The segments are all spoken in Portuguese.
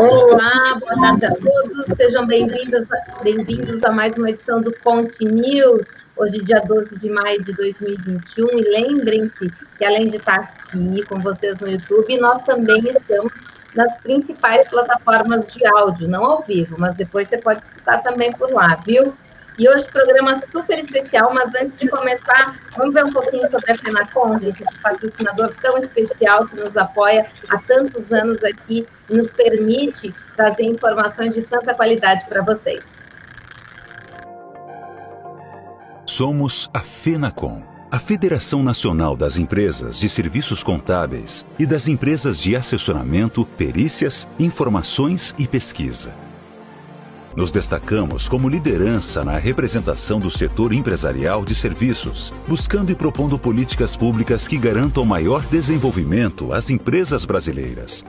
Olá, boa tarde a todos, sejam bem-vindos bem a mais uma edição do Conte News, hoje dia 12 de maio de 2021, e lembrem-se que além de estar aqui com vocês no YouTube, nós também estamos nas principais plataformas de áudio, não ao vivo, mas depois você pode escutar também por lá, viu? E hoje programa super especial, mas antes de começar, vamos ver um pouquinho sobre a FENACOM, gente, esse patrocinador tão especial que nos apoia há tantos anos aqui e nos permite trazer informações de tanta qualidade para vocês. Somos a FENACOM, a Federação Nacional das Empresas de Serviços Contábeis e das Empresas de Assessoramento, Perícias, Informações e Pesquisa. Nos destacamos como liderança na representação do setor empresarial de serviços, buscando e propondo políticas públicas que garantam maior desenvolvimento às empresas brasileiras.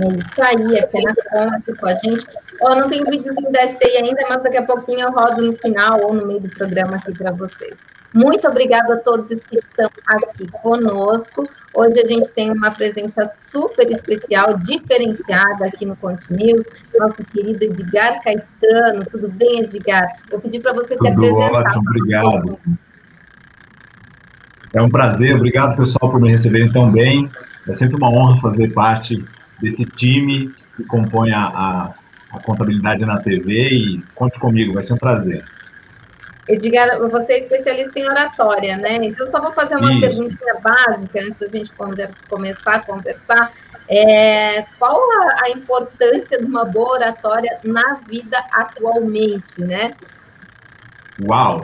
É isso aí, é pena conta com a gente. Ó, não tem vídeozinho da SEI ainda, mas daqui a pouquinho eu rodo no final ou no meio do programa aqui para vocês. Muito obrigada a todos os que estão aqui conosco. Hoje a gente tem uma presença super especial, diferenciada aqui no Conte News, nosso querido Edgar Caetano. Tudo bem, Edgar? Vou pedir para você Tudo se apresentar. Ótimo, obrigado. É um prazer, obrigado pessoal por me receberem tão bem. É sempre uma honra fazer parte desse time que compõe a, a, a contabilidade na TV e conte comigo, vai ser um prazer. Edgar, você é especialista em oratória, né? Então, eu só vou fazer uma pergunta básica antes da gente começar a conversar. É, qual a, a, importância de uma boa oratória na vida atualmente, né? Uau!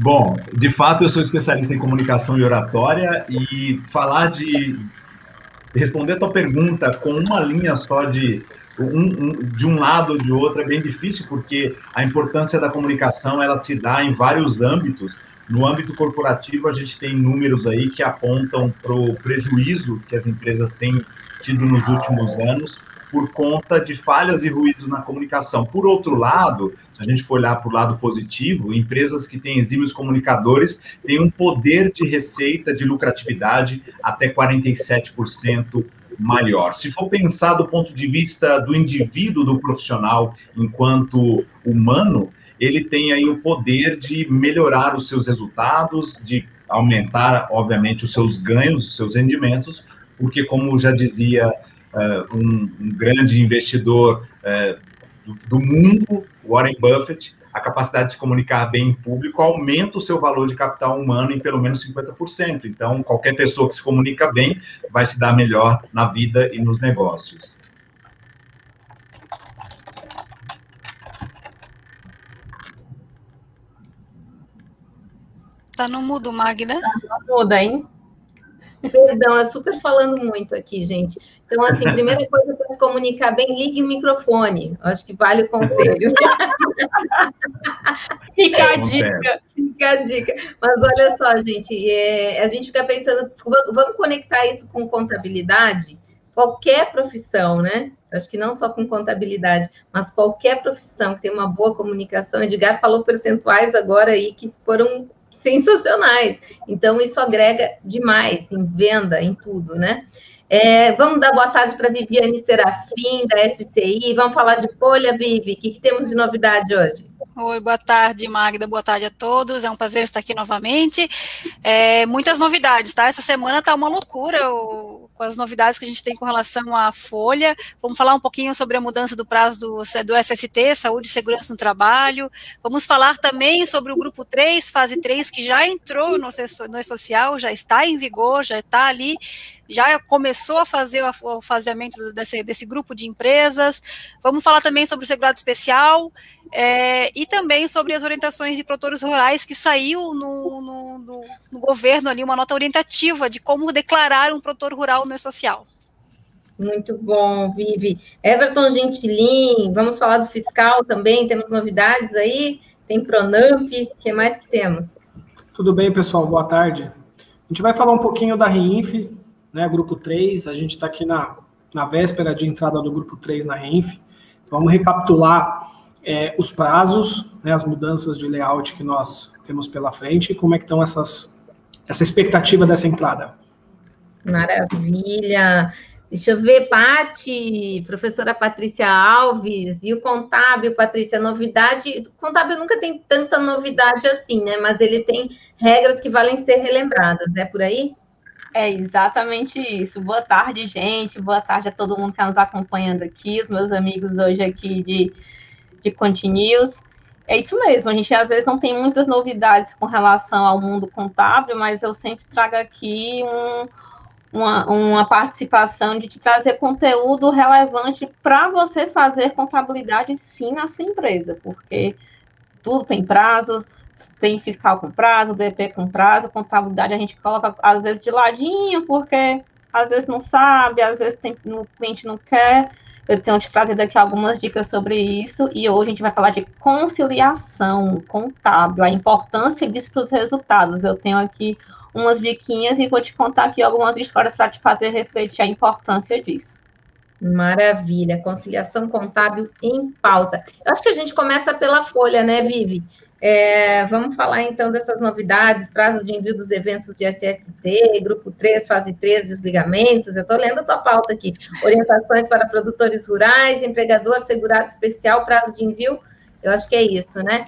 Bom, de fato, eu sou especialista em comunicação e oratória e falar de responder a tua pergunta com uma linha só de um, um, de um lado ou de outro é bem difícil, porque a importância da comunicação ela se dá em vários âmbitos. No âmbito corporativo, a gente tem números aí que apontam para o prejuízo que as empresas têm tido nos últimos anos por conta de falhas e ruídos na comunicação. Por outro lado, se a gente for olhar para o lado positivo, empresas que têm exímios comunicadores têm um poder de receita de lucratividade até 47% maior. Se for pensar do ponto de vista do indivíduo, do profissional, enquanto humano, ele tem aí o poder de melhorar os seus resultados, de aumentar, obviamente, os seus ganhos, os seus rendimentos, porque, como já dizia uh, um, um, grande investidor uh, do, do mundo, Warren Buffett, a capacidade de se comunicar bem em público aumenta o seu valor de capital humano em pelo menos 50%. Então, qualquer pessoa que se comunica bem vai se dar melhor na vida e nos negócios. Tá no mudo, Magda? Tá no mudo, hein? Perdão, é super falando muito aqui, gente. Então, assim, primeira coisa para se comunicar bem, ligue o microfone. Acho que vale o conselho. Fica a dica. Fica a dica. Mas olha só, gente, é, a gente fica pensando, vamos conectar isso com contabilidade? Qualquer profissão, né? Acho que não só com contabilidade, mas qualquer profissão que tem uma boa comunicação. Edgar falou percentuais agora aí que foram sensacionais. Então, isso agrega demais em venda, em tudo, né? É, vamos dar boa tarde para Viviane Serafim, da SCI. Vamos falar de folha, Vivi. O que, que temos de novidade hoje? Oi, boa tarde, Magda. Boa tarde a todos. É um prazer estar aqui novamente. É, muitas novidades, tá? Essa semana tá uma loucura o, com as novidades que a gente tem com relação à folha. Vamos falar um pouquinho sobre a mudança do prazo do, do SST, Saúde e Segurança no Trabalho. Vamos falar também sobre o grupo 3, fase 3, que já entrou no, no social, já está em vigor, já está ali, já começou a fazer o, o faseamento desse, desse grupo de empresas. Vamos falar também sobre o segurado especial. É, e também sobre as orientações de produtores rurais que saiu no, no, no, no, governo ali uma nota orientativa de como declarar um produtor rural no social. Muito bom, Vivi. Everton Gentilin, vamos falar do fiscal também, temos novidades aí? Tem Pronamp, o que mais que temos? Tudo bem, pessoal, boa tarde. A gente vai falar um pouquinho da REINF, né, grupo 3, a gente está aqui na, na véspera de entrada do grupo 3 na REINF, vamos recapitular é, os prazos, né, as mudanças de layout que nós temos pela frente, como é que estão essas essa expectativa dessa entrada. Maravilha. Deixa eu ver, Pati, professora Patrícia Alves, e o contábil, Patrícia, novidade. O contábil nunca tem tanta novidade assim, né? Mas ele tem regras que valem ser relembradas, é por aí? É exatamente isso. Boa tarde, gente. Boa tarde a todo mundo que está nos acompanhando aqui, os meus amigos hoje aqui de, de Continuous. É isso mesmo, a gente às vezes não tem muitas novidades com relação ao mundo contábil, mas eu sempre trago aqui um, uma, uma participação de te trazer conteúdo relevante para você fazer contabilidade sim na sua empresa, porque tudo tem prazos, tem fiscal com prazo, DP com prazo, contabilidade a gente coloca às vezes de ladinho, porque às vezes não sabe, às vezes tem, o cliente não quer. Eu tenho te trazido aqui algumas dicas sobre isso, e hoje a gente vai falar de conciliação contábil, a importância disso para os resultados. Eu tenho aqui umas diquinhas e vou te contar aqui algumas histórias para te fazer refletir a importância disso. Maravilha, conciliação contábil em pauta. Eu acho que a gente começa pela folha, né, Vivi? É, vamos falar então dessas novidades, prazo de envio dos eventos de SST, grupo 3, fase 3, desligamentos. Eu estou lendo a tua pauta aqui. Orientações para produtores rurais, empregador assegurado especial, prazo de envio. Eu acho que é isso, né?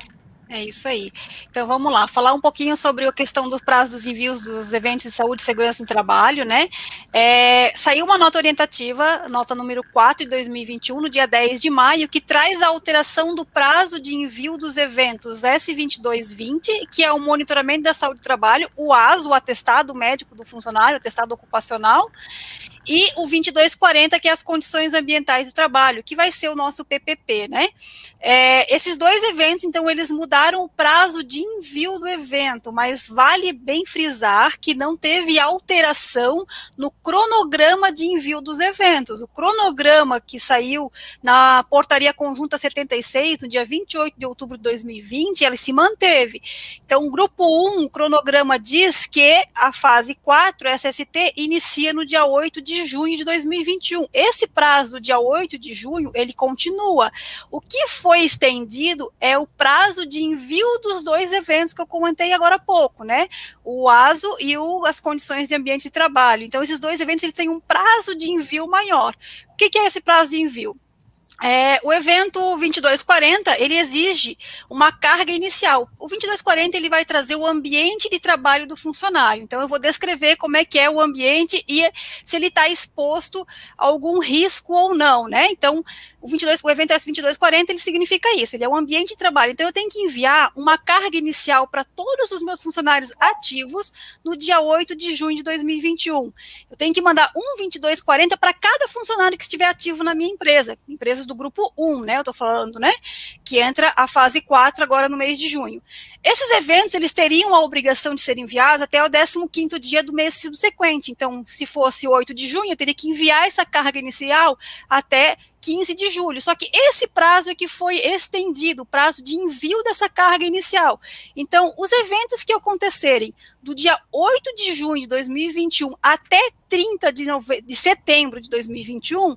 É isso aí. Então vamos lá, falar um pouquinho sobre a questão do prazo dos envios dos eventos de saúde e segurança no trabalho, né? É, saiu uma nota orientativa, nota número 4 de 2021, no dia 10 de maio, que traz a alteração do prazo de envio dos eventos S2220, que é o monitoramento da saúde do trabalho, o AS, o atestado médico do funcionário, atestado ocupacional, e o 2240, que é as condições ambientais do trabalho, que vai ser o nosso PPP, né? É, esses dois eventos, então, eles mudaram o prazo de envio do evento, mas vale bem frisar que não teve alteração no cronograma de envio dos eventos. O cronograma que saiu na portaria conjunta 76, no dia 28 de outubro de 2020, ele se manteve. Então, o grupo 1, o cronograma diz que a fase 4, SST, inicia no dia 8 de de junho de 2021. Esse prazo, dia 8 de junho, ele continua. O que foi estendido é o prazo de envio dos dois eventos que eu comentei agora há pouco, né? O ASO e o, as condições de ambiente de trabalho. Então, esses dois eventos eles têm um prazo de envio maior. O que, que é esse prazo de envio? É, o evento 2240 ele exige uma carga inicial. O 2240 ele vai trazer o ambiente de trabalho do funcionário. Então eu vou descrever como é que é o ambiente e se ele está exposto a algum risco ou não, né? Então o 22, o evento S2240 ele significa isso. Ele é um ambiente de trabalho. Então eu tenho que enviar uma carga inicial para todos os meus funcionários ativos no dia 8 de junho de 2021. Eu tenho que mandar um 2240 para cada funcionário que estiver ativo na minha empresa. Empresas do grupo 1, né? Eu estou falando, né? Que entra a fase 4 agora no mês de junho. Esses eventos, eles teriam a obrigação de ser enviados até o 15º dia do mês subsequente. Então, se fosse 8 de junho, eu teria que enviar essa carga inicial até 15 de julho. Só que esse prazo é que foi estendido, o prazo de envio dessa carga inicial. Então, os eventos que acontecerem do dia 8 de junho de 2021 até 30 de, de setembro de 2021,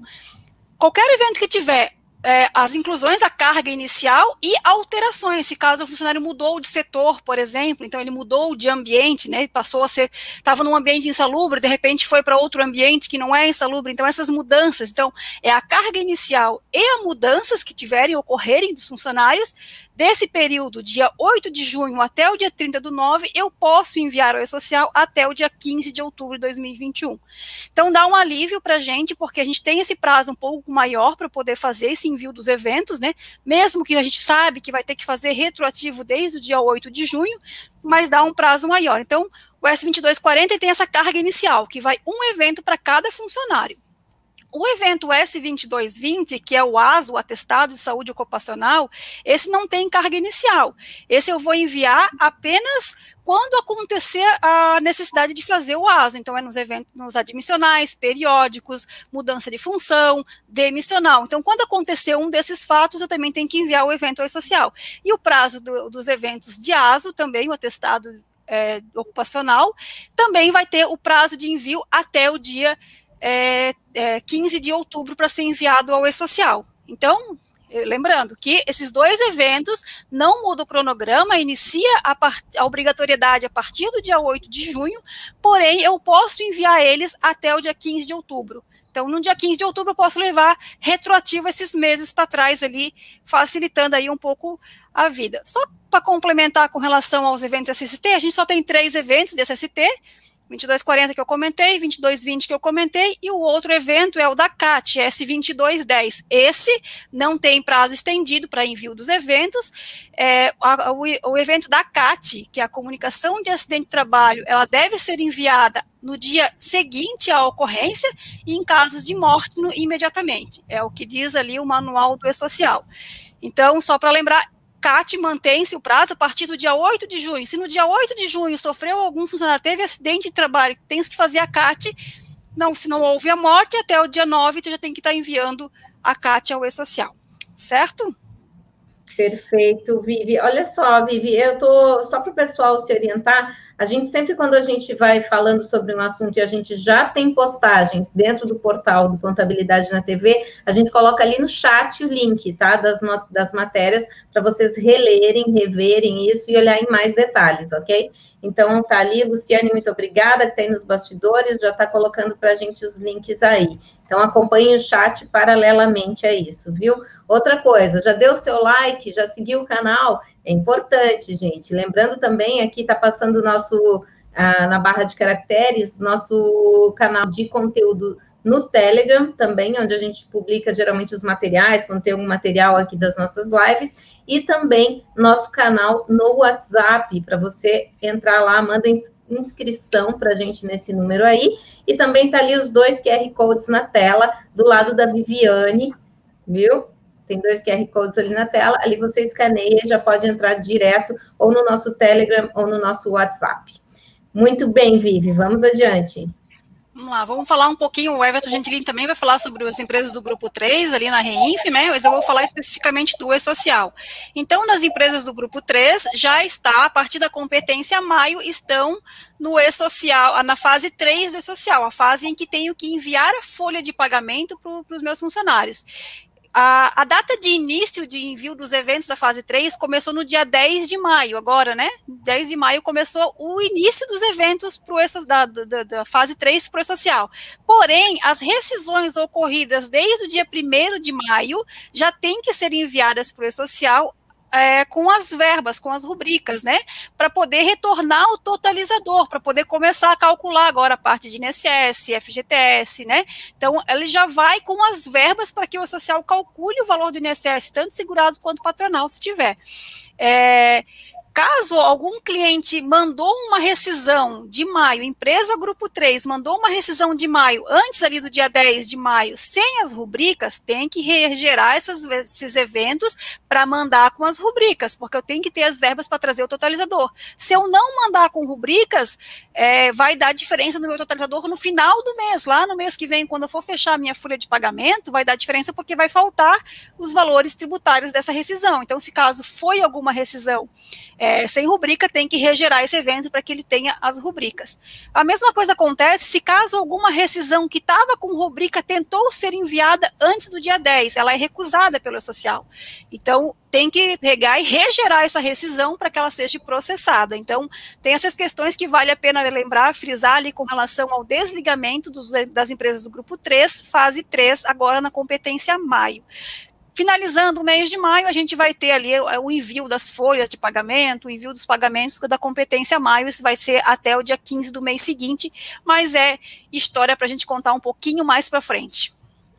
qualquer evento que tiver é, as inclusões da carga inicial e alterações, se caso o funcionário mudou de setor, por exemplo, então ele mudou de ambiente, né, passou a ser, estava num ambiente insalubre, de repente foi para outro ambiente que não é insalubre, então essas mudanças, então é a carga inicial e as mudanças que tiverem ocorrerem dos funcionários, desse período, dia 8 de junho até o dia 30 do 9, eu posso enviar ao E-Social até o dia 15 de outubro de 2021. Então dá um alívio para a gente, porque a gente tem esse prazo um pouco maior para poder fazer esse envio dos eventos, né? Mesmo que a gente sabe que vai ter que fazer retroativo desde o dia 8 de junho, mas dá um prazo maior. Então, o S2240 tem essa carga inicial, que vai um evento para cada funcionário. O evento S2220, que é o ASO, o Atestado de Saúde Ocupacional, esse não tem carga inicial. Esse eu vou enviar apenas quando acontecer a necessidade de fazer o ASO. Então, é nos eventos nos admissionais, periódicos, mudança de função, demissional. Então, quando acontecer um desses fatos, eu também tenho que enviar o evento ao social. E o prazo do, dos eventos de ASO, também o atestado é, ocupacional, também vai ter o prazo de envio até o dia é, é, 15 de outubro para ser enviado ao E-Social. Então, Lembrando que esses dois eventos não mudam o cronograma, inicia a, a, obrigatoriedade a partir do dia 8 de junho, porém eu posso enviar eles até o dia 15 de outubro. Então, no dia 15 de outubro, eu posso levar retroativo esses meses para trás ali, facilitando aí um pouco a vida. Só para complementar com relação aos eventos SST, a gente só tem três eventos de SST, 2240 que eu comentei, 2220 que eu comentei, e o outro evento é o da CAT, S2210. Esse não tem prazo estendido para envio dos eventos. É, a, o, o, evento da CAT, que é a comunicação de acidente de trabalho, ela deve ser enviada no dia seguinte à ocorrência e em casos de morte no, imediatamente. É o que diz ali o manual do E-Social. Então, só para lembrar, CAT mantém-se o prazo a partir do dia 8 de junho. Se no dia 8 de junho sofreu algum funcionário, teve acidente de trabalho, tem que fazer a CAT, não, se não houve a morte, até o dia 9 tu já tem que estar enviando a CAT ao E-Social, certo? Perfeito, Vivi. Olha só, Vivi, eu tô só para o pessoal se orientar. A gente sempre, quando a gente vai falando sobre um assunto e a gente já tem postagens dentro do portal do Contabilidade na TV, a gente coloca ali no chat o link, tá? Das, das matérias, para vocês relerem, reverem isso e olhar em mais detalhes, ok? Então, tá ali, Luciane, muito obrigada, que tem nos bastidores, já está colocando para a gente os links aí. Então, acompanhe o chat paralelamente a isso, viu? Outra coisa, já deu seu like, já seguiu o canal? É importante, gente. Lembrando também, aqui está passando nosso, ah, na barra de caracteres, nosso canal de conteúdo no Telegram também, onde a gente publica geralmente os materiais, quando tem algum material aqui das nossas lives, e também nosso canal no WhatsApp, para você entrar lá, manda inscrição para a gente nesse número aí, e também tá ali os dois QR Codes na tela, do lado da Viviane, viu? Tem dois QR Codes ali na tela, ali você escaneia e já pode entrar direto ou no nosso Telegram ou no nosso WhatsApp. Muito bem, Vivi, vamos adiante. Vamos lá, vamos falar um pouquinho, o Everton Gentilini também vai falar sobre as empresas do grupo 3 ali na Reinf, né, mas eu vou falar especificamente do E-Social. Então, nas empresas do grupo 3, já está, a partir da competência maio, estão no E-Social, na fase 3 do E-Social, a fase em que tenho que enviar a folha de pagamento para os meus funcionários. A, a, data de início de envio dos eventos da fase 3 começou no dia 10 de maio, agora, né? 10 de maio começou o início dos eventos pro, da, da, da fase 3 para o social. Porém, as rescisões ocorridas desde o dia 1 de maio já têm que ser enviadas para o social é, com as verbas, com as rubricas, né? Para poder retornar o totalizador, para poder começar a calcular agora a parte de INSS, FGTS, né? Então, ele já vai com as verbas para que o social calcule o valor do INSS, tanto segurado quanto patronal, se tiver. É, Caso algum cliente mandou uma rescisão de maio, empresa grupo 3 mandou uma rescisão de maio antes ali do dia 10 de maio, sem as rubricas, tem que regerar essas, esses eventos para mandar com as rubricas, porque eu tenho que ter as verbas para trazer o totalizador. Se eu não mandar com rubricas, é, vai dar diferença no meu totalizador no final do mês, lá no mês que vem, quando eu for fechar a minha folha de pagamento, vai dar diferença porque vai faltar os valores tributários dessa rescisão. Então, se caso foi alguma rescisão, é, é, sem rubrica, tem que regerar esse evento para que ele tenha as rubricas. A mesma coisa acontece se caso alguma rescisão que estava com rubrica tentou ser enviada antes do dia 10, ela é recusada pelo social. Então, tem que pegar e regerar essa rescisão para que ela seja processada. Então, tem essas questões que vale a pena lembrar, frisar ali com relação ao desligamento dos, das empresas do grupo 3, fase 3, agora na competência maio. Finalizando o mês de maio, a gente vai ter ali o envio das folhas de pagamento, o envio dos pagamentos da competência maio, isso vai ser até o dia 15 do mês seguinte, mas é história para a gente contar um pouquinho mais para frente.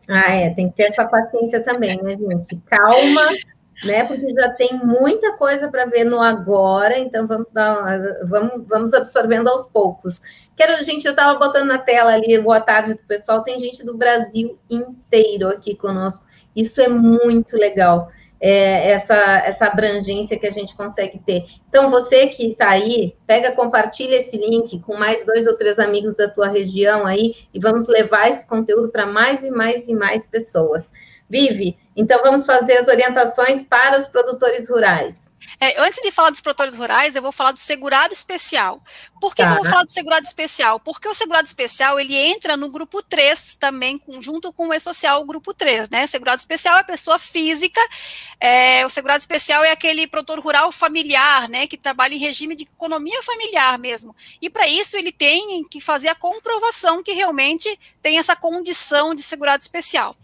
Ah, é, tem que ter essa paciência também, né, gente? Calma, né? Porque já tem muita coisa para ver no agora, então vamos dar, vamos, vamos absorvendo aos poucos. Quero, gente, eu estava botando na tela ali, boa tarde do pessoal, tem gente do Brasil inteiro aqui conosco. Isso é muito legal, é, essa, essa abrangência que a gente consegue ter. Então, você que está aí, pega, compartilha esse link com mais dois ou três amigos da tua região aí e vamos levar esse conteúdo para mais e mais e mais pessoas. Vive, então vamos fazer as orientações para os produtores rurais. É, antes de falar dos produtores rurais, eu vou falar do segurado especial. Por que, tá. que, eu vou falar do segurado especial? Porque o segurado especial, ele entra no grupo 3 também, junto com o E-Social, o grupo 3, né? Segurado especial é pessoa física, é, o segurado especial é aquele produtor rural familiar, né? Que trabalha em regime de economia familiar mesmo. E para isso ele tem que fazer a comprovação que realmente tem essa condição de segurado especial.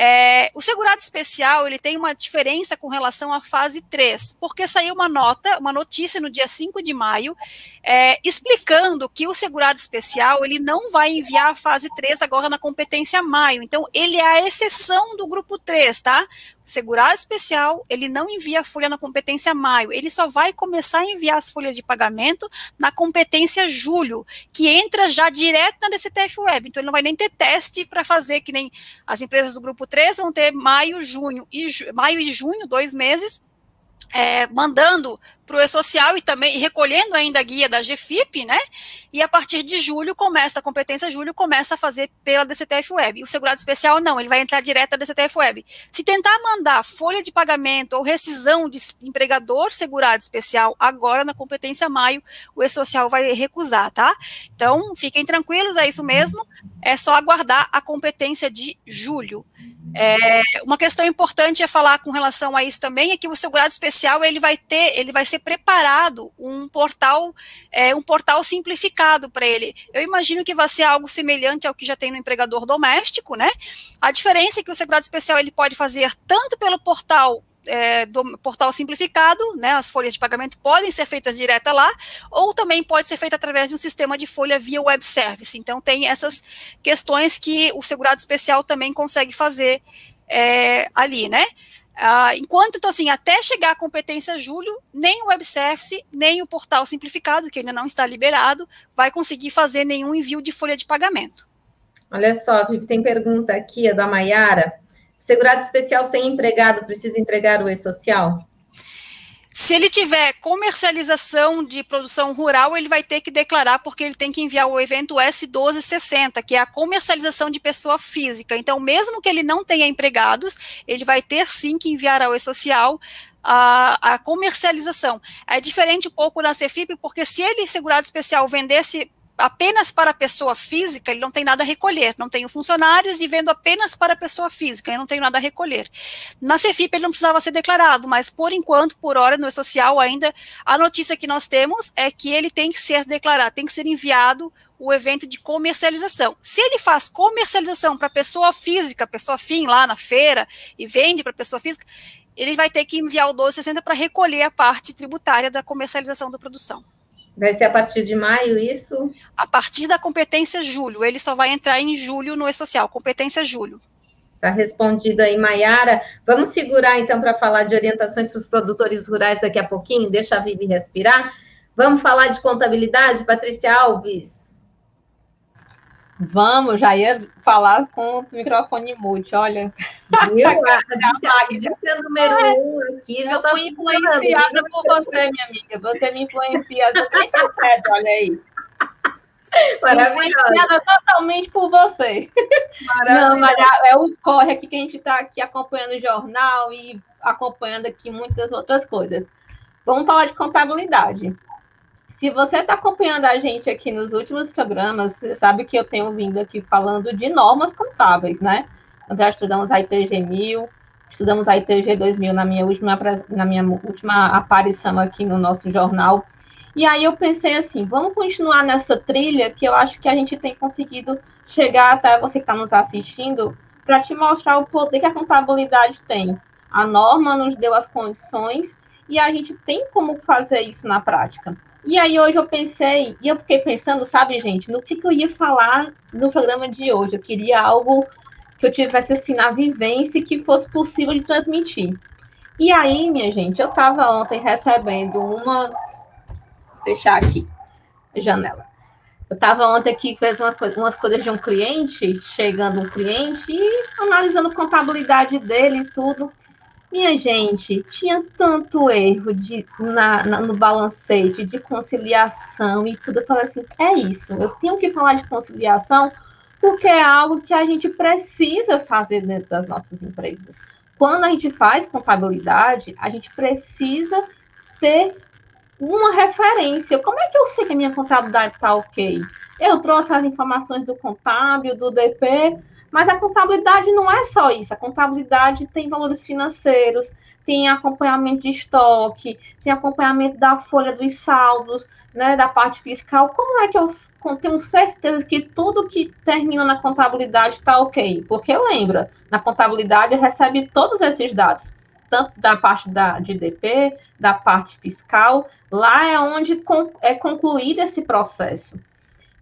É, o segurado especial ele tem uma diferença com relação à fase 3, porque saiu uma nota, uma notícia no dia 5 de maio, é, explicando que o segurado especial ele não vai enviar a fase 3 agora na competência maio. Então, ele é a exceção do grupo 3, tá? Segurado especial, ele não envia a folha na competência maio, ele só vai começar a enviar as folhas de pagamento na competência julho, que entra já direto na DCTF Web. Então, ele não vai nem ter teste para fazer, que nem as empresas do grupo 3 vão ter maio, junho e maio e junho, dois meses, é, mandando para o E-Social e também recolhendo ainda a guia da GFIP, né? E a partir de julho começa, a competência julho começa a fazer pela DCTF Web. O segurado especial não, ele vai entrar direto da DCTF Web. Se tentar mandar folha de pagamento ou rescisão de empregador segurado especial agora na competência maio, o E-Social vai recusar, tá? Então, fiquem tranquilos, é isso mesmo. É só aguardar a competência de julho. É, uma questão importante a falar com relação a isso também é que o segurado especial ele vai ter, ele vai ser preparado um portal, é, um portal simplificado para ele. Eu imagino que vai ser algo semelhante ao que já tem no empregador doméstico, né? A diferença é que o segurado especial ele pode fazer tanto pelo portal é, do portal simplificado, né, as folhas de pagamento podem ser feitas direto lá, ou também pode ser feita através de um sistema de folha via web service. Então, tem essas questões que o segurado especial também consegue fazer é, ali, né? Ah, enquanto, então, assim, até chegar a competência julho, nem o web service, nem o portal simplificado, que ainda não está liberado, vai conseguir fazer nenhum envio de folha de pagamento. Olha só, tem pergunta aqui, é da Maiara. Segurado especial sem empregado precisa entregar o e-social? Se ele tiver comercialização de produção rural, ele vai ter que declarar, porque ele tem que enviar o evento S1260, que é a comercialização de pessoa física. Então, mesmo que ele não tenha empregados, ele vai ter sim que enviar ao E-Social a, a, comercialização. É diferente um pouco da Cefip, porque se ele, segurado especial, vendesse apenas para a pessoa física, ele não tem nada a recolher. Não tenho funcionários e vendo apenas para a pessoa física, eu não tenho nada a recolher. Na Cefip ele não precisava ser declarado, mas por enquanto, por hora, no E-Social ainda, a notícia que nós temos é que ele tem que ser declarado, tem que ser enviado o evento de comercialização. Se ele faz comercialização para pessoa física, pessoa fim lá na feira, e vende para pessoa física, ele vai ter que enviar o 1260 para recolher a parte tributária da comercialização da produção. Vai ser a partir de maio isso? A partir da competência julho. Ele só vai entrar em julho no E-Social, competência julho. Está respondido aí, Maiara. Vamos segurar, então, para falar de orientações para os produtores rurais daqui a pouquinho? Deixa a Vivi respirar. Vamos falar de contabilidade, Patrícia Alves? Vamos, já ia falar com o microfone mute, olha. Viu? A dica número um aqui já está influenciada por você, minha amiga. Você me influencia, você certo, olha aí. Influenciada totalmente por você. Não, mas é, é o corre aqui que a gente está aqui acompanhando o jornal e acompanhando aqui muitas outras coisas. Vamos falar de contabilidade. Se você está acompanhando a gente aqui nos últimos programas, você sabe que eu tenho vindo aqui falando de normas contábeis, né? Nós já estudamos a ITG 1000, estudamos a ITG 2000 na minha última, na minha última aparição aqui no nosso jornal. E aí eu pensei assim, vamos continuar nessa trilha que eu acho que a gente tem conseguido chegar até você que está nos assistindo para te mostrar o poder que a contabilidade tem. A norma nos deu as condições e a gente tem como fazer isso na prática. E aí hoje eu pensei, e eu fiquei pensando, sabe, gente, no que, que eu ia falar no programa de hoje. Eu queria algo que eu tivesse assim na vivência que fosse possível de transmitir. E aí, minha gente, eu estava ontem recebendo uma. Vou fechar aqui a janela. Eu estava ontem aqui fez umas, umas coisas de um cliente, chegando um cliente e analisando contabilidade dele e tudo. Minha gente, tinha tanto erro de, na, na, no balancete, de conciliação e tudo. Eu falei assim: é isso, eu tenho que falar de conciliação, porque é algo que a gente precisa fazer dentro das nossas empresas. Quando a gente faz contabilidade, a gente precisa ter uma referência. Como é que eu sei que a minha contabilidade está ok? Eu trouxe as informações do contábil, do DP, mas a contabilidade não é só isso. A contabilidade tem valores financeiros, tem acompanhamento de estoque, tem acompanhamento da folha dos saldos, né, da parte fiscal. Como é que eu tenho certeza que tudo que termina na contabilidade está ok? Porque lembra, na contabilidade recebe todos esses dados, tanto da parte da, DP, da parte fiscal, lá é onde é concluído esse processo.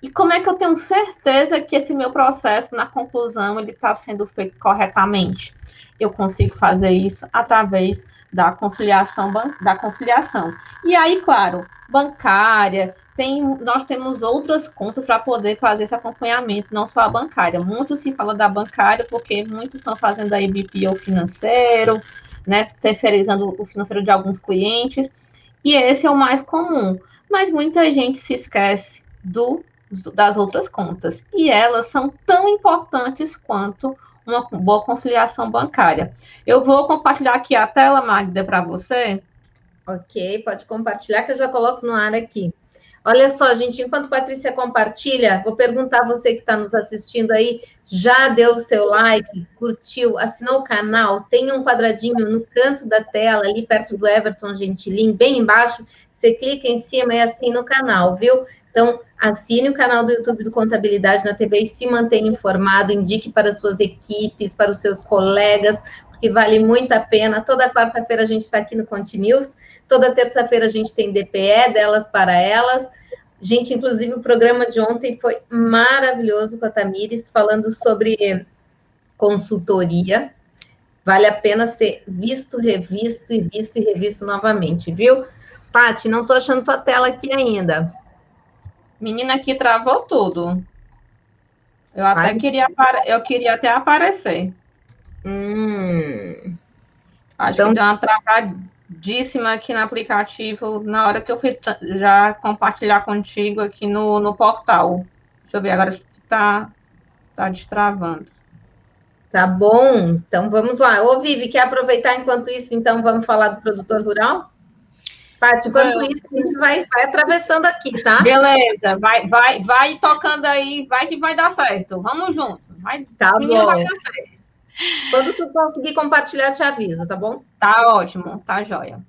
E como é que eu tenho certeza que esse meu processo, na conclusão, ele está sendo feito corretamente? Eu consigo fazer isso através da conciliação, da conciliação. E aí, claro, bancária, tem, nós temos outras contas para poder fazer esse acompanhamento, não só a bancária. Muito se fala da bancária, porque muitos estão fazendo a EBP ou financeiro, né, terceirizando o financeiro de alguns clientes, e esse é o mais comum. Mas muita gente se esquece do das outras contas. E elas são tão importantes quanto uma boa conciliação bancária. Eu vou compartilhar aqui a tela, Magda, para você. Ok, pode compartilhar que eu já coloco no ar aqui. Olha só, gente, enquanto Patrícia compartilha, vou perguntar a você que está nos assistindo aí, já deu o seu like, curtiu, assinou o canal? Tem um quadradinho no canto da tela, ali perto do Everton Gentilin, bem embaixo, você clica em cima e assina o canal, viu? Então, assine o canal do YouTube do Contabilidade na TV e se mantenha informado, indique para suas equipes, para os seus colegas, porque vale muito a pena. Toda quarta-feira a gente está aqui no Continuous, toda terça-feira a gente tem DPE, delas para elas. Gente, inclusive o programa de ontem foi maravilhoso com a Tamires, falando sobre consultoria. Vale a pena ser visto, revisto e visto e revisto novamente, viu? Pati, não estou achando tua tela aqui ainda. Menina aqui travou tudo. Eu até Ai. queria eu queria até aparecer. Hum. Acho então... que deu uma travadíssima aqui no aplicativo na hora que eu fui já compartilhar contigo aqui no, no portal. Deixa eu ver agora está tá destravando. Tá bom, então vamos lá. Ô, Vivi, quer aproveitar enquanto isso, então vamos falar do produtor rural? Paty, enquanto isso, a gente vai, vai atravessando aqui, tá? Beleza, vai, vai, vai tocando aí, vai que vai dar certo. Vamos junto. Vai, tá bom. Vai dar certo. Quando tu conseguir compartilhar, te aviso, tá bom? Tá ótimo, tá jóia.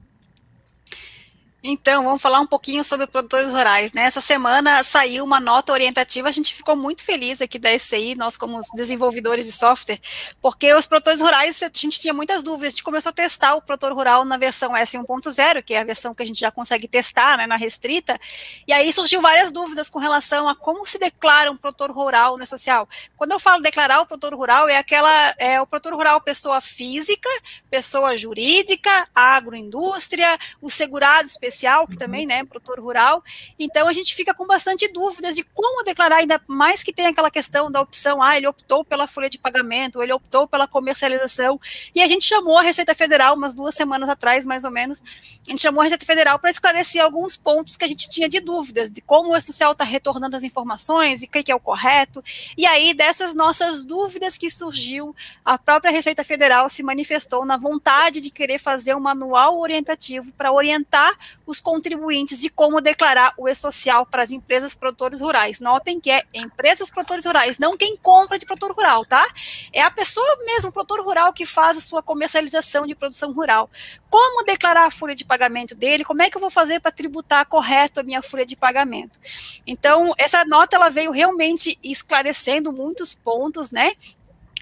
Então, vamos falar um pouquinho sobre produtores rurais. Né? Essa semana saiu uma nota orientativa, a gente ficou muito feliz aqui da SCI, nós como desenvolvedores de software, porque os produtores rurais, a gente tinha muitas dúvidas, a gente começou a testar o produtor rural na versão S1.0, que é a versão que a gente já consegue testar né, na restrita, e aí surgiu várias dúvidas com relação a como se declara um produtor rural no social. Quando eu falo declarar o produtor rural, é aquela, é o produtor rural pessoa física, pessoa jurídica, agroindústria, o segurado especial, que também, né, produtor rural. Então a gente fica com bastante dúvidas de como declarar, ainda mais que tem aquela questão da opção, ah, ele optou pela folha de pagamento, ele optou pela comercialização. E a gente chamou a Receita Federal umas duas semanas atrás, mais ou menos, a gente chamou a Receita Federal para esclarecer alguns pontos que a gente tinha de dúvidas, de como o social está retornando as informações e o que é o correto. E aí, dessas nossas dúvidas que surgiu, a própria Receita Federal se manifestou na vontade de querer fazer um manual orientativo para orientar os contribuintes de como declarar o E-Social para as empresas produtores rurais. Notem que é empresas produtores rurais, não quem compra de produtor rural, tá? É a pessoa mesmo, produtor rural, que faz a sua comercialização de produção rural. Como declarar a folha de pagamento dele? Como é que eu vou fazer para tributar correto a minha folha de pagamento? Então, essa nota ela veio realmente esclarecendo muitos pontos, né?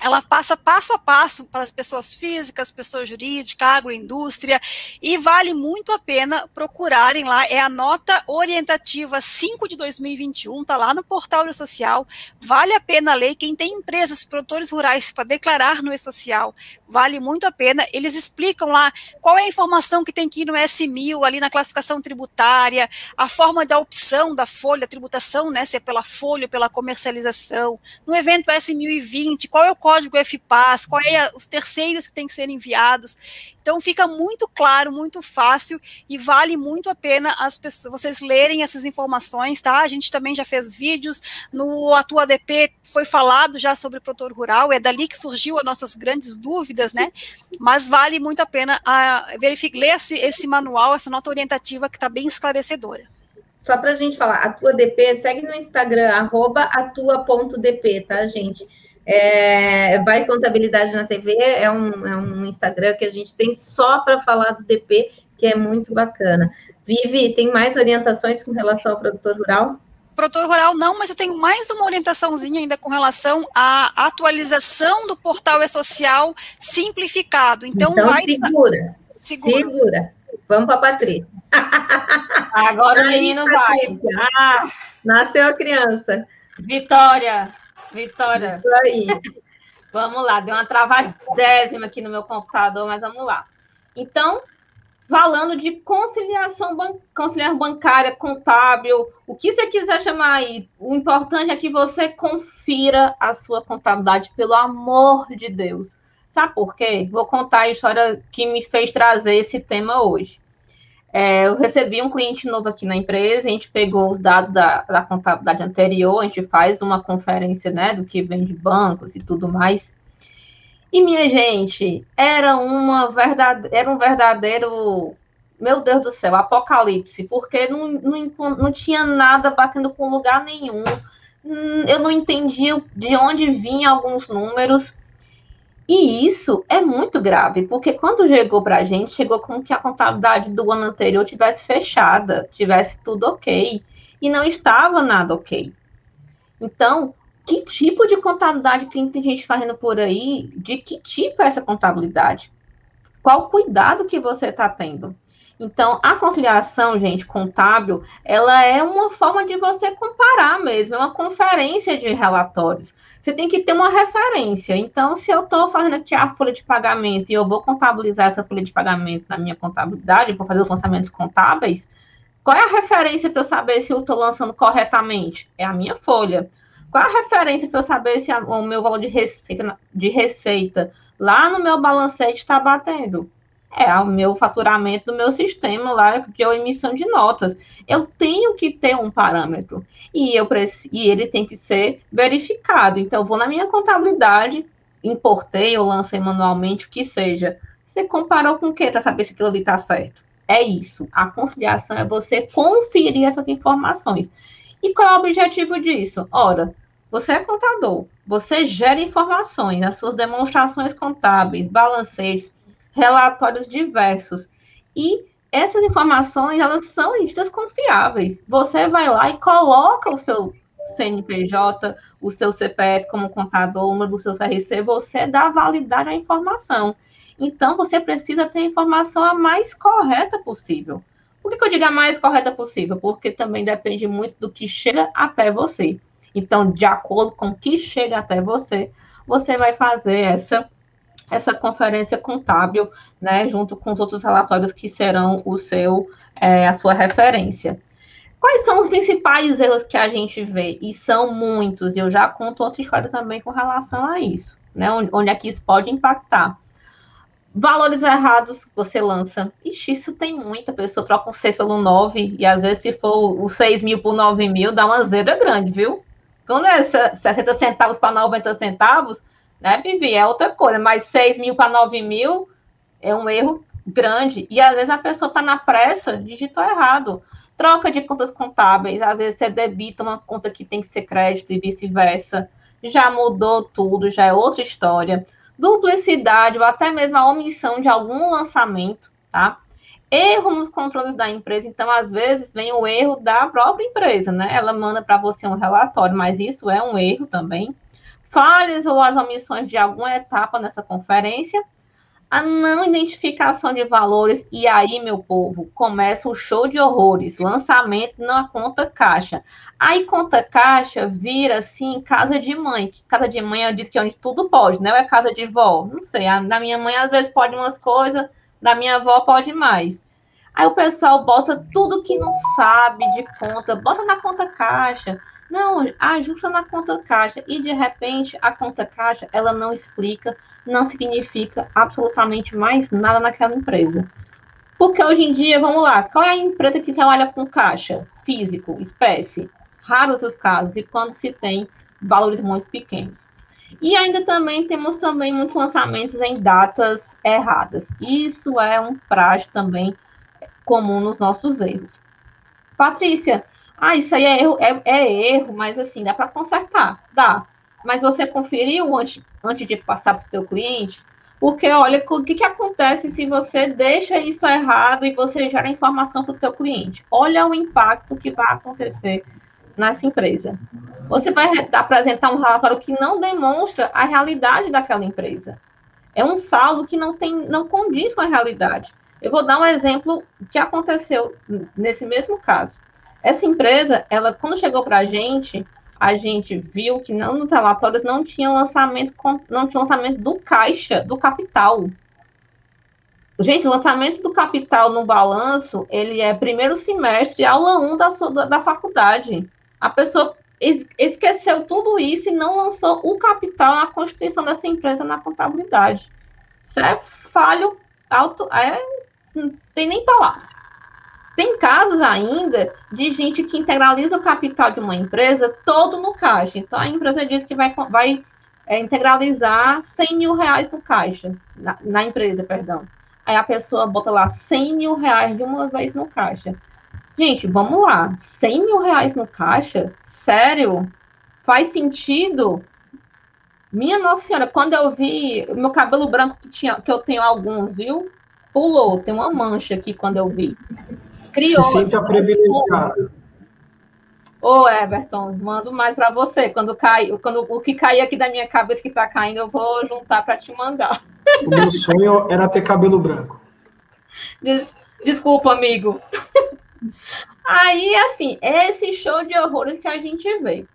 Ela passa passo a passo para as pessoas físicas, pessoas jurídicas, agroindústria, e vale muito a pena procurarem lá. É a nota orientativa 5 de 2021, está lá no portal do social. Vale a pena ler. Quem tem empresas, produtores rurais para declarar no E-Social, vale muito a pena. Eles explicam lá qual é a informação que tem que ir no S1000, ali na classificação tributária, a forma da opção da folha, tributação, né, se é pela folha pela comercialização. No evento S1020, qual é o código FPAS, qual é os terceiros que têm que ser enviados. Então fica muito claro, muito fácil e vale muito a pena as pessoas, vocês lerem essas informações, tá? A gente também já fez vídeos no Atua DP, foi falado já sobre o produtor rural, é dali que surgiu as nossas grandes dúvidas, né? Mas vale muito a pena a, verificar, ler esse, esse manual, essa nota orientativa que está bem esclarecedora. Só para a gente falar, Atua DP, segue no Instagram, arroba atua.dp, tá, gente? É, vai Contabilidade na TV é um, é um Instagram que a gente tem só para falar do DP, que é muito bacana. Vivi, tem mais orientações com relação ao produtor rural? Produtor rural não, mas eu tenho mais uma orientaçãozinha ainda com relação à atualização do portal e-social simplificado. Então, então vai segura, segura. Segura. Vamos para a Patrícia. Agora o menino vai. Ah, nasceu a criança. Vitória. Vitória. Isso aí. vamos lá, deu uma travadésima aqui no meu computador, mas vamos lá. Então, falando de conciliação, ban conciliação bancária, contábil, o que você quiser chamar aí, o importante é que você confira a sua contabilidade, pelo amor de Deus. Sabe por quê? Vou contar a história que me fez trazer esse tema hoje. É, eu recebi um cliente novo aqui na empresa, a gente pegou os dados da, da contabilidade anterior, a gente faz uma conferência né, do que vem de bancos e tudo mais. E, minha gente, era, uma verdade, era um verdadeiro, meu Deus do céu, apocalipse, porque não, não, não tinha nada batendo com lugar nenhum. Hum, eu não entendia de onde vinham alguns números. E isso é muito grave, porque quando chegou para a gente, chegou como que a contabilidade do ano anterior tivesse fechada, tivesse tudo ok, e não estava nada ok. Então, que tipo de contabilidade tem, tem gente fazendo por aí? De que tipo é essa contabilidade? Qual cuidado que você está tendo? Então, a conciliação, gente, contábil, ela é uma forma de você comparar mesmo, é uma conferência de relatórios. Você tem que ter uma referência. Então, se eu estou fazendo aqui a folha de pagamento e eu vou contabilizar essa folha de pagamento na minha contabilidade, vou fazer os lançamentos contábeis, qual é a referência para eu saber se eu estou lançando corretamente? É a minha folha. Qual é a referência para eu saber se o meu valor de receita, de receita lá no meu balancete está batendo? É o meu faturamento do meu sistema lá de emissão de notas. Eu tenho que ter um parâmetro e eu e ele tem que ser verificado. Então, eu vou na minha contabilidade, importei ou lancei manualmente, o que seja. Você comparou com o que para saber se aquilo ali está certo? É isso. A conciliação é você conferir essas informações. E qual é o objetivo disso? Ora, você é contador, você gera informações, as suas demonstrações contábeis, balancetes, relatórios diversos. E essas informações, elas são ditas confiáveis. Você vai lá e coloca o seu CNPJ, o seu CPF como contador, o número do seu CRC, você dá validade à informação. Então, você precisa ter a informação a mais correta possível. Por que, que eu digo a mais correta possível? Porque também depende muito do que chega até você. Então, de acordo com o que chega até você, você vai fazer essa essa conferência contábil, né, junto com os outros relatórios que serão o seu, é, a sua referência. Quais são os principais erros que a gente vê? E são muitos, e eu já conto outra história também com relação a isso, né, onde, é que isso pode impactar. Valores errados você lança. Ixi, isso tem muita pessoa, troca um 6 pelo 9, e às vezes se for o 6 mil por 9 mil, dá uma zebra grande, viu? Quando é 60 centavos para 90 centavos, né, Vivi? É outra coisa, mas 6 mil para 9 mil é um erro grande. E às vezes a pessoa está na pressa, digitou errado. Troca de contas contábeis, às vezes você debita uma conta que tem que ser crédito e vice-versa. Já mudou tudo, já é outra história. Duplicidade ou até mesmo a omissão de algum lançamento, tá? Erro nos controles da empresa, então às vezes vem o erro da própria empresa, né? Ela manda para você um relatório, mas isso é um erro também falhas ou as omissões de alguma etapa nessa conferência, a não identificação de valores, e aí, meu povo, começa o show de horrores, lançamento na conta caixa. Aí, conta caixa vira, assim, casa de mãe, que casa de mãe eu disse que é onde tudo pode, né? Ou é casa de vó? Não sei, a, da minha mãe às vezes pode umas coisas, da minha avó pode mais. Aí o pessoal bota tudo que não sabe de conta, bota na conta caixa, Não, ajusta na conta caixa e de repente a conta caixa ela não explica, não significa absolutamente mais nada naquela empresa. Porque hoje em dia, vamos lá, qual é a empresa que trabalha com caixa físico, espécie? Raros os casos e quando se tem valores muito pequenos. E ainda também temos também muitos lançamentos em datas erradas. Isso é um prazo também comum nos nossos erros. Patrícia, ah, isso aí é erro, é, é erro, mas assim, dá para consertar, dá. Mas você conferiu antes, antes de passar para o teu cliente? Porque, olha, o que, que acontece se você deixa isso errado e você gera informação para o teu cliente? Olha o impacto que vai acontecer nessa empresa. Você vai apresentar um relatório que não demonstra a realidade daquela empresa. É um saldo que não tem, não condiz com a realidade. Eu vou dar um exemplo que aconteceu nesse mesmo caso. Essa empresa, ela quando chegou para a gente, a gente viu que não nos relatórios não tinha lançamento não tinha lançamento do caixa, do capital. Gente, o lançamento do capital no balanço, ele é primeiro semestre, aula 1 da, da, da faculdade. A pessoa esqueceu tudo isso e não lançou o capital na constituição dessa empresa na contabilidade. Isso é falho alto, é, não tem nem palavras. Tem casos ainda de gente que integraliza o capital de uma empresa todo no caixa. Então, a empresa diz que vai, vai é, integralizar 100 mil reais no caixa, na, na, empresa, perdão. Aí a pessoa bota lá 100 mil reais de uma vez no caixa. Gente, vamos lá. 100 mil reais no caixa? Sério? Faz sentido? Minha Nossa Senhora, quando eu vi meu cabelo branco, que, tinha, que eu tenho alguns, viu? Pulou, tem uma mancha aqui quando eu vi. Criou. Se privilegiado. Ô, Everton, mando mais para você. Quando cai, quando o que cair aqui da minha cabeça que está caindo, eu vou juntar para te mandar. O meu sonho era ter cabelo branco. Des, desculpa, amigo. Aí, assim, é esse show de horrores que a gente vê.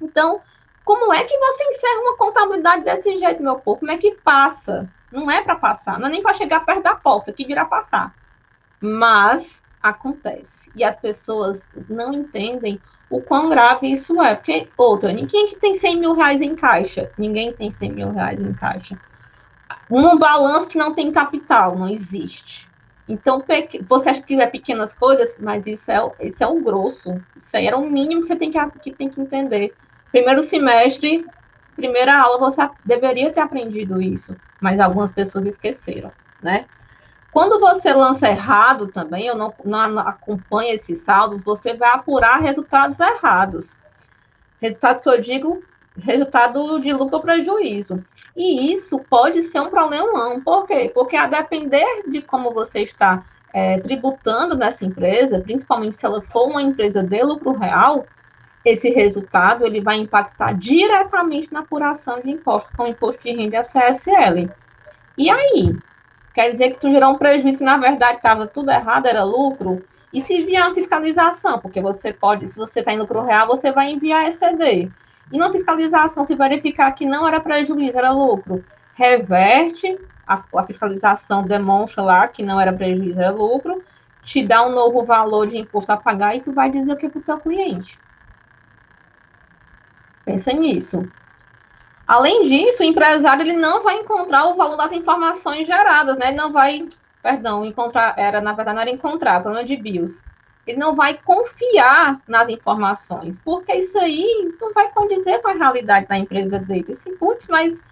Então, como é que você encerra uma contabilidade desse jeito, meu povo? Como é que passa? Não é para passar, não é nem para chegar perto da porta, que virá passar. Mas acontece. E as pessoas não entendem o quão grave isso é. Porque, outra, ninguém que tem 100 mil reais em caixa. Ninguém tem 100 mil reais em caixa. Um balanço que não tem capital, não existe. Então, você acha que é pequenas coisas, mas isso é, isso é o grosso. Isso aí era o mínimo que você tem que, que, tem que entender. Primeiro semestre, primeira aula, você deveria ter aprendido isso, mas algumas pessoas esqueceram, né? Quando você lança errado também, eu não, não acompanho esses saldos, você vai apurar resultados errados. Resultado que eu digo, resultado de lucro ou prejuízo. E isso pode ser um problemão. Por quê? Porque a depender de como você está é, tributando nessa empresa, principalmente se ela for uma empresa de lucro real, esse resultado ele vai impactar diretamente na apuração de impostos, com o imposto de renda CSL. E aí? Quer dizer que tu gerou um prejuízo que, na verdade, estava tudo errado, era lucro? E se vier a fiscalização? Porque você pode, se você está indo para o real, você vai enviar ECD. E na fiscalização, se verificar que não era prejuízo, era lucro, reverte, a, a fiscalização demonstra lá que não era prejuízo, era lucro, te dá um novo valor de imposto a pagar e tu vai dizer o que para o teu cliente. Pensa nisso. Além disso, o empresário ele não vai encontrar o valor das informações geradas, né? Ele não vai, perdão, encontrar, era na verdade não era encontrar, problema de BIOS ele não vai confiar nas informações, porque isso aí não vai condizer com a realidade da empresa dele. Assim, putz, mas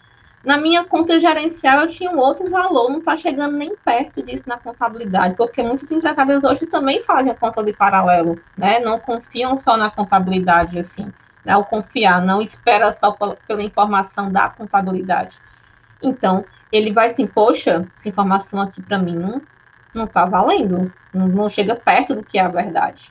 na minha conta gerencial eu tinha um outro valor, não está chegando nem perto disso na contabilidade, porque muitos empresários hoje também fazem a conta de paralelo, né? Não confiam só na contabilidade, assim, né? O confiar, não espera só pela, pela informação da contabilidade. Então, ele vai assim, poxa, essa informação aqui para mim não não está valendo, não, não chega perto do que é a verdade.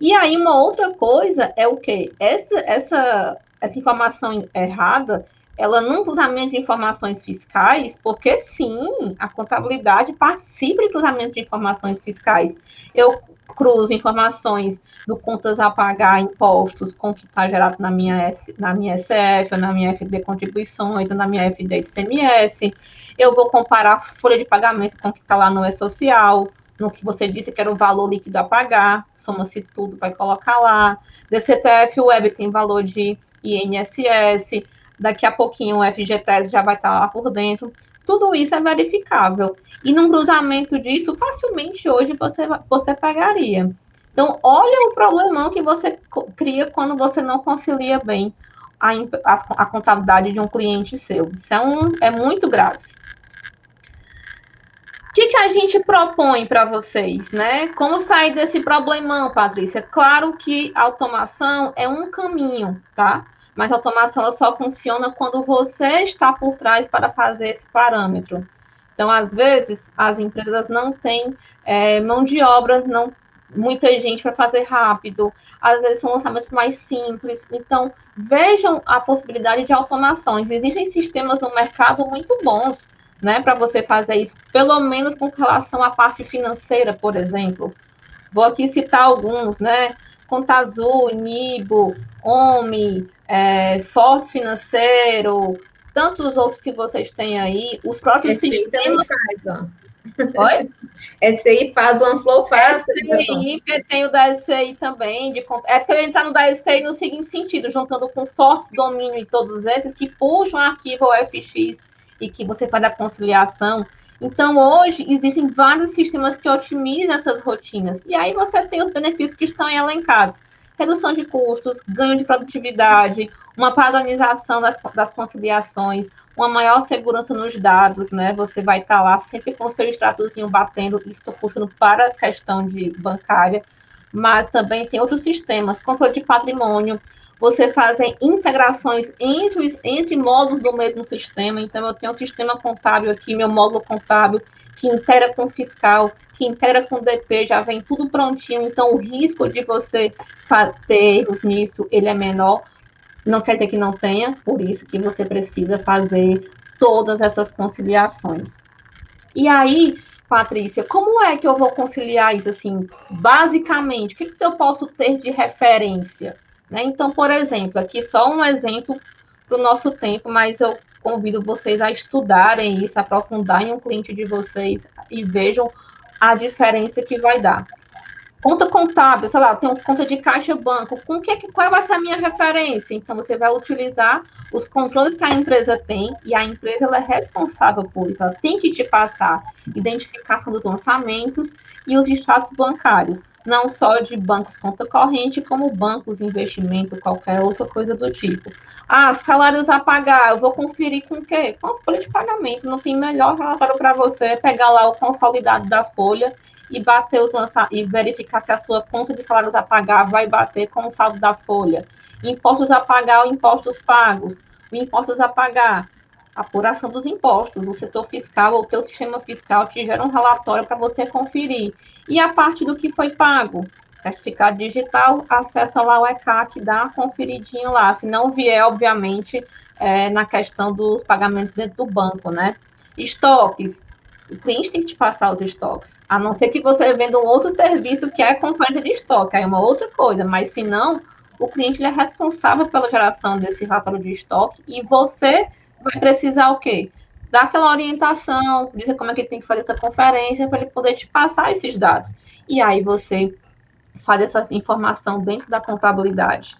E aí, uma outra coisa é o que? Essa, essa, essa informação errada, ela não cruzamento de informações fiscais, porque sim, a contabilidade participa de cruzamento de informações fiscais. Eu cruzo informações do contas a pagar impostos com o que está gerado na minha, na minha SF, na minha FD contribuições, na minha FD de CMS. Eu vou comparar folha de pagamento com o que está lá no E-Social, no que você disse que era o valor líquido a pagar, soma-se tudo, vai colocar lá. DCTF Web tem valor de INSS, daqui a pouquinho o FGTS já vai estar lá por dentro. Tudo isso é verificável. E num cruzamento disso, facilmente hoje você, você pegaria. Então, olha o problemão que você cria quando você não concilia bem a, a, a contabilidade de um cliente seu. Isso é, um, é muito grave. O que, que a gente propõe para vocês, né? Como sair desse problemão, Patrícia? Claro que automação é um caminho, tá? Mas a automação ela só funciona quando você está por trás para fazer esse parâmetro. Então, às vezes, as empresas não têm é, mão de obra, não muita gente para fazer rápido, às vezes são lançamentos mais simples. Então, vejam a possibilidade de automações. Existem sistemas no mercado muito bons, né, para você fazer isso, pelo menos com relação à parte financeira, por exemplo. Vou aqui citar alguns, né? Conta Azul, Nibo, OMI, é, Forte Financeiro, tantos outros que vocês têm aí, os próprios Esse sistemas. Faz, Oi? SCI faz o Flow faz. SCI, tem o da SCI também. De, é que eu entrar no da SCI no seguinte sentido, juntando com fortes domínio e todos esses que puxam arquivo OFX e que você faz a conciliação. Então, hoje, existem vários sistemas que otimizam essas rotinas. E aí você tem os benefícios que estão elencados. Redução de custos, ganho de produtividade, uma padronização das, das conciliações, uma maior segurança nos dados, né? Você vai estar lá sempre com o seu extratozinho batendo, isso estou puxando para a questão de bancária, mas também tem outros sistemas, controle de patrimônio, você fazer integrações entre, entre módulos do mesmo sistema. Então, eu tenho um sistema contábil aqui, meu módulo contábil, que integra com fiscal, que integra com DP, já vem tudo prontinho. Então, o risco de você ter erros nisso, ele é menor. Não quer dizer que não tenha, por isso que você precisa fazer todas essas conciliações. E aí, Patrícia, como é que eu vou conciliar isso assim? Basicamente, o que, que eu posso ter de referência? Né? Então, por exemplo, aqui só um exemplo para o nosso tempo, mas eu convido vocês a estudarem isso, aprofundar em um cliente de vocês e vejam a diferença que vai dar. Conta contábil, sei lá, tem conta de caixa banco, com que, qual vai ser a minha referência? Então, você vai utilizar os controles que a empresa tem, e a empresa ela é responsável por isso, ela tem que te passar identificação dos lançamentos e os status bancários, não só de bancos conta corrente, como bancos, investimento, qualquer outra coisa do tipo. Ah, salários a pagar, eu vou conferir com o quê? Com a folha de pagamento, não tem melhor relatório para você pegar lá o consolidado da folha e bater os lança e verificar se a sua conta de salários a pagar vai bater com o saldo da folha. Impostos a pagar ou impostos pagos. Impostos a pagar, apuração dos impostos. O setor fiscal ou o teu sistema fiscal te gera um relatório para você conferir. E a parte do que foi pago, certificado digital, acessa lá o ECAC, dá uma conferidinha lá. Se não vier, obviamente, é, na questão dos pagamentos dentro do banco, né? Estoques, o cliente tem que te passar os estoques. A não ser que você venda um outro serviço que é conferência de estoque, aí é uma outra coisa. Mas se não, o cliente é responsável pela geração desse relatório de estoque e você vai precisar o quê? Dar aquela orientação, dizer como é que ele tem que fazer essa conferência para ele poder te passar esses dados. E aí você faz essa informação dentro da contabilidade.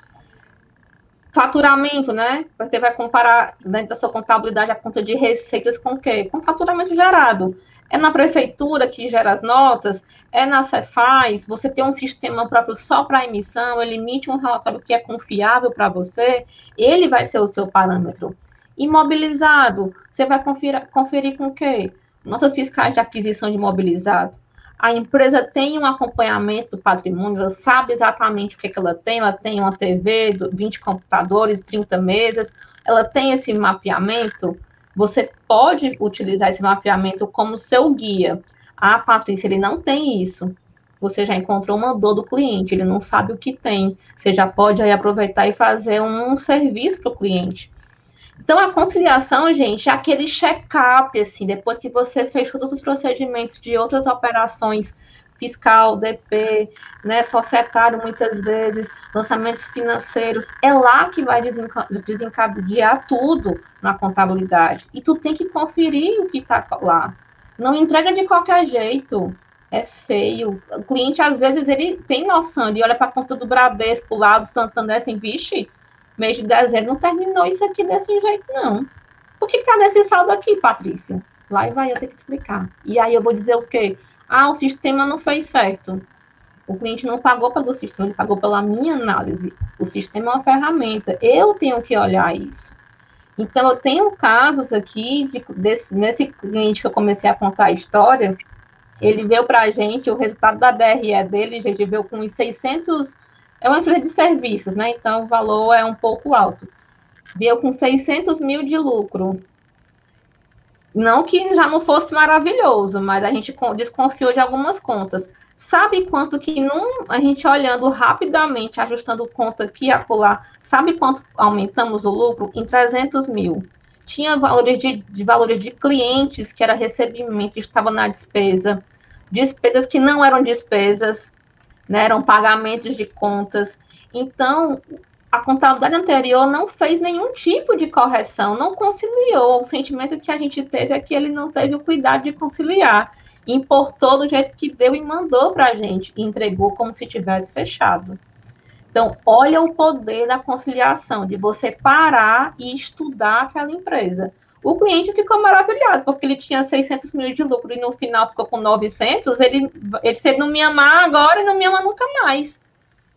Faturamento, né? Você vai comparar dentro da sua contabilidade a conta de receitas com o quê? Com faturamento gerado. É na prefeitura que gera as notas, é na Cefaz, você tem um sistema próprio só para emissão, ele emite um relatório que é confiável para você, ele vai ser o seu parâmetro. Imobilizado, você vai conferir, conferir com o quê? Notas fiscais de aquisição de imobilizado a empresa tem um acompanhamento do patrimônio, ela sabe exatamente o que, é que ela tem, ela tem uma TV, 20 computadores, 30 mesas, ela tem esse mapeamento, você pode utilizar esse mapeamento como seu guia. Ah, Patrícia, ele não tem isso. Você já encontrou uma dor do cliente, ele não sabe o que tem. Você já pode aí aproveitar e fazer um serviço para o cliente. Então, a conciliação, gente, é aquele check-up, assim, depois que você fez todos os procedimentos de outras operações, fiscal, DP, né, societário muitas vezes, lançamentos financeiros, é lá que vai desencadear tudo na contabilidade. E tu tem que conferir o que está lá. Não entrega de qualquer jeito. É feio. O cliente, às vezes, ele tem noção, ele olha para a conta do Bradesco lá, do Santander, assim, vixe, mês de dezembro não terminou isso aqui desse jeito, não. Por que está nesse saldo aqui, Patrícia? Lá e vai eu ter que explicar. E aí eu vou dizer o quê? Ah, o sistema não fez certo. O cliente não pagou pelo sistema, ele pagou pela minha análise. O sistema é uma ferramenta. Eu tenho que olhar isso. Então, eu tenho casos aqui, de, desse, nesse cliente que eu comecei a contar a história, ele veio para a gente, o resultado da DRE dele, a gente veio com uns 600, é uma empresa de serviços, né? Então, o valor é um pouco alto. Veio com 600 mil de lucro. Não que já não fosse maravilhoso, mas a gente desconfiou de algumas contas. Sabe quanto que num, a gente olhando rapidamente, ajustando conta aqui e acolá, sabe quanto aumentamos o lucro? Em 300 mil. Tinha valores de, de valores de clientes que era recebimento, estava na despesa, despesas que não eram despesas, né, eram pagamentos de contas. Então, a contabilidade anterior não fez nenhum tipo de correção, não conciliou. O sentimento que a gente teve é que ele não teve o cuidado de conciliar importou do jeito que deu e mandou para a gente, e entregou como se tivesse fechado. Então, olha o poder da conciliação, de você parar e estudar aquela empresa. O cliente ficou maravilhado, porque ele tinha 600 mil de lucro e no final ficou com 900. Ele, ele se ele não me amar agora, e não me ama nunca mais.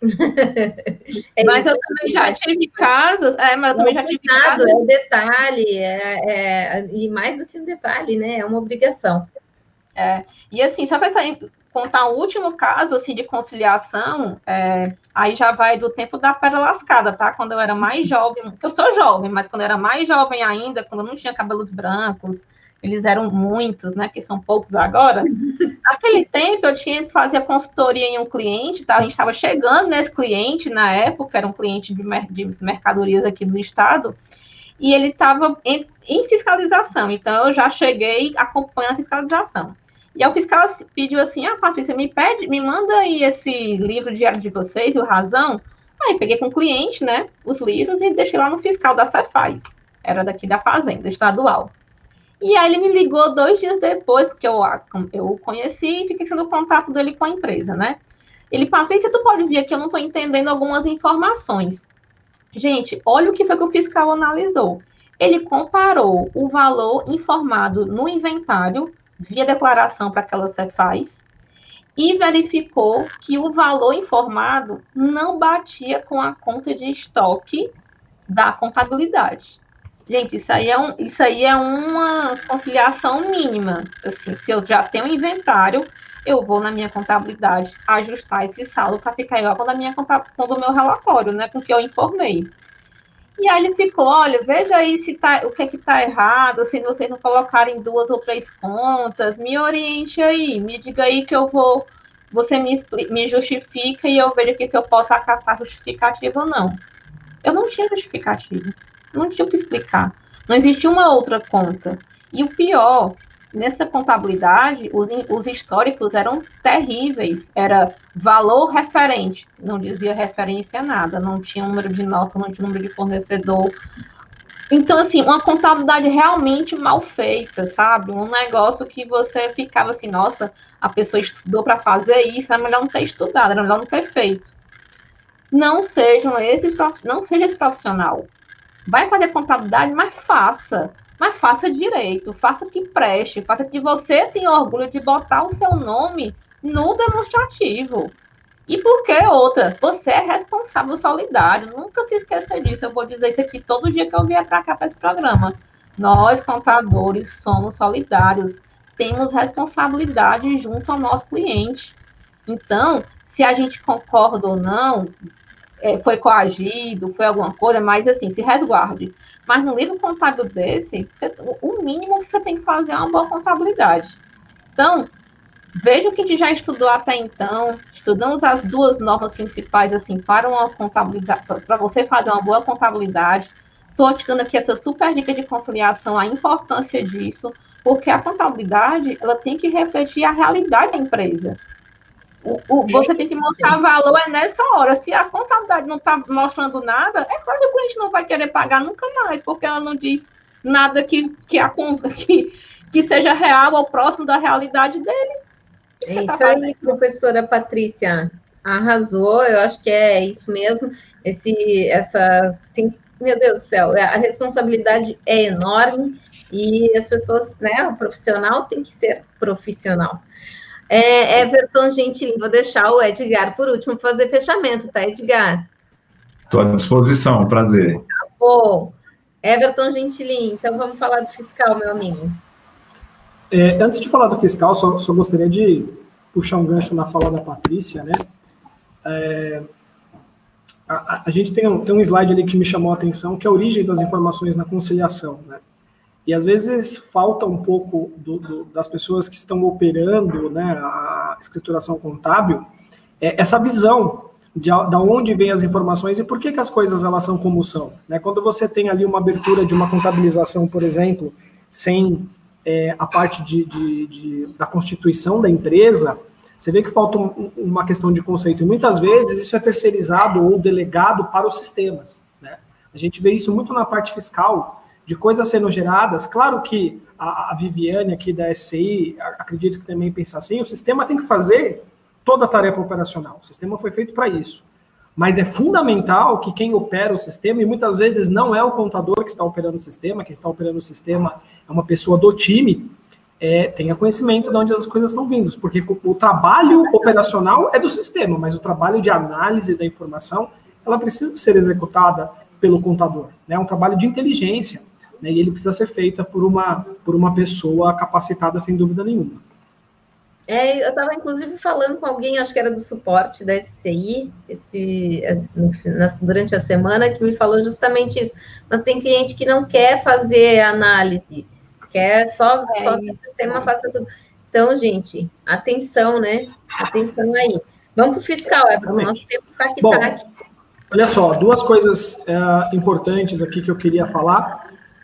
é mas eu também já tive casos, é, mas eu também já tive casos. É um detalhe, é, é, e mais do que um detalhe, né? É uma obrigação. É, e assim, só para contar o último caso assim, de conciliação, é, aí já vai do tempo da pedra lascada, tá? Quando eu era mais jovem, eu sou jovem, mas quando eu era mais jovem ainda, quando eu não tinha cabelos brancos, eles eram muitos, né? Que são poucos agora. Naquele tempo eu tinha que fazer consultoria em um cliente, tá? A gente estava chegando nesse cliente na época, era um cliente de, mer de mercadorias aqui do estado e ele estava em, em, fiscalização. Então, eu já cheguei acompanhando a fiscalização. E aí o fiscal pediu assim, ah, Patrícia, me pede, me manda aí esse livro diário de vocês, o Razão. Aí peguei com o cliente, né, os livros e deixei lá no fiscal da Cefaz. Era daqui da Fazenda, estadual. E aí ele me ligou dois dias depois, porque eu, eu o conheci e fiquei sendo contato dele com a empresa, né? Ele, Patrícia, tu pode vir aqui, eu não estou entendendo algumas informações. Gente, olha o que foi que o fiscal analisou. Ele comparou o valor informado no inventário via declaração para aquela Cefaz e verificou que o valor informado não batia com a conta de estoque da contabilidade. Gente, isso aí é, um, isso aí é uma conciliação mínima. Assim, se eu já tenho inventário, eu vou na minha contabilidade ajustar esse saldo para ficar igual com, minha, com o meu relatório, né, com o que eu informei. E aí ele ficou, olha, veja aí se tá, o que é que está errado, se vocês não colocarem duas ou três contas, me oriente aí, me diga aí que eu vou, você me, me justifica e eu vejo aqui se eu posso acatar justificativa ou não. Eu não tinha justificativa, não tinha o que explicar. Não existia uma outra conta. E o pior nessa contabilidade, os, os históricos eram terríveis. Era valor referente, não dizia referência a nada, não tinha número de nota, não tinha número de fornecedor. Então, assim, uma contabilidade realmente mal feita, sabe? Um negócio que você ficava assim, nossa, a pessoa estudou para fazer isso, é melhor não ter estudado, era melhor não ter feito. Não sejam esses, não seja esse profissional. Vai fazer contabilidade, mas faça mas faça direito, faça que preste, faça que você tenha orgulho de botar o seu nome no demonstrativo. E por que outra? Você é responsável solidário. Nunca se esqueça disso. Eu vou dizer isso aqui todo dia que eu vier para cá para esse programa. Nós, contadores, somos solidários. Temos responsabilidade junto ao nosso cliente. Então, se a gente concorda ou não, é, foi coagido, foi alguma coisa, mas assim, se resguarde. Mas no livro contábil desse, você, o mínimo que você tem que fazer é uma boa contabilidade. Então, veja o que a gente já estudou até então. Estudamos as duas normas principais, assim, para uma contabilidade, para você fazer uma boa contabilidade. Estou te dando aqui essa super dica de conciliação, a importância disso, porque a contabilidade ela tem que refletir a realidade da empresa. O, o, você tem que mostrar valor é nessa hora. Se a contabilidade não está mostrando nada, é claro que o cliente não vai querer pagar nunca mais, porque ela não diz nada que, que, a, que, que seja real ou próximo da realidade dele. É isso aí, professora Patrícia. Arrasou, eu acho que é isso mesmo. Esse, essa, tem, meu Deus do céu, a responsabilidade é enorme e as pessoas, né, o profissional tem que ser profissional. É, Everton Gentilin, vou deixar o Edgar por último para fazer fechamento, tá, Edgar? Estou à disposição, prazer. Tá bom. Everton Gentilin, então vamos falar do fiscal, meu amigo. É, antes de falar do fiscal, só, só, gostaria de puxar um gancho na fala da Patrícia, né? É, a, a, gente tem um, tem um slide ali que me chamou a atenção, que é a origem das informações na conciliação, né? E às vezes falta um pouco do, do, das pessoas que estão operando né, a escrituração contábil é, essa visão de, de onde vêm as informações e por que, que as coisas elas são como são. Né? Quando você tem ali uma abertura de uma contabilização, por exemplo, sem é, a parte de, de, de, da constituição da empresa, você vê que falta um, uma questão de conceito. E muitas vezes isso é terceirizado ou delegado para os sistemas. Né? A gente vê isso muito na parte fiscal, de coisas sendo geradas. Claro que a, a Viviane aqui da SCI, acredito que também pensa assim, o sistema tem que fazer toda a tarefa operacional. O sistema foi feito para isso. Mas é fundamental que quem opera o sistema, e muitas vezes não é o contador que está operando o sistema, quem está operando o sistema é uma pessoa do time, é, tenha conhecimento de onde as coisas estão vindo, porque o trabalho operacional é do sistema, mas o trabalho de análise da informação, ela precisa ser executada pelo contador, né? É um trabalho de inteligência, né? E ele precisa ser feita por uma por uma pessoa capacitada sem dúvida nenhuma. É, eu estava inclusive falando com alguém, acho que era do suporte da SCI, esse, é, durante a semana, que me falou justamente isso. Mas tem cliente que não quer fazer análise, quer só, é só que o sistema faça tudo. Então, gente, atenção, né? Atenção aí. Vamos para o fiscal, é, porque o nosso tempo está aqui, tá aqui. Olha só, duas coisas é, importantes aqui que eu queria falar.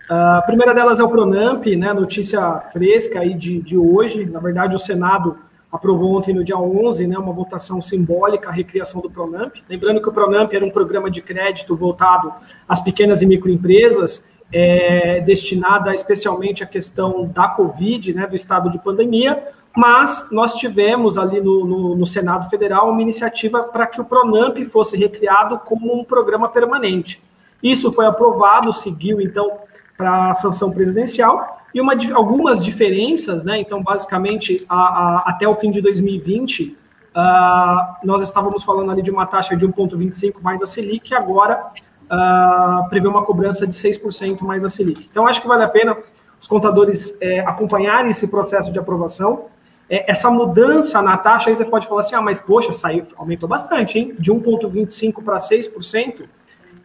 A primeira delas é o Pronamp, né, notícia fresca aí de, de hoje. Na verdade, o Senado aprovou ontem, no dia 11, né, uma votação simbólica, a recriação do Pronamp. Lembrando que o Pronamp era um programa de crédito voltado às pequenas e microempresas, é, destinada especialmente à questão da Covid, né, do estado de pandemia, mas nós tivemos ali no, no, no Senado Federal uma iniciativa para que o Pronamp fosse recriado como um programa permanente. Isso foi aprovado, seguiu então para a sanção presidencial e uma, algumas diferenças, né? Então, basicamente, a, a, até o fim de 2020, uh, ah, nós estávamos falando ali de uma taxa de 1,25 mais a Selic, e agora uh, prevê uma cobrança de 6% mais a Selic. Então, acho que vale a pena os contadores é, acompanharem esse processo de aprovação. É, essa mudança na taxa, aí você pode falar assim, ah, mas poxa, saiu, aumentou bastante, hein? De 1,25% para 6%.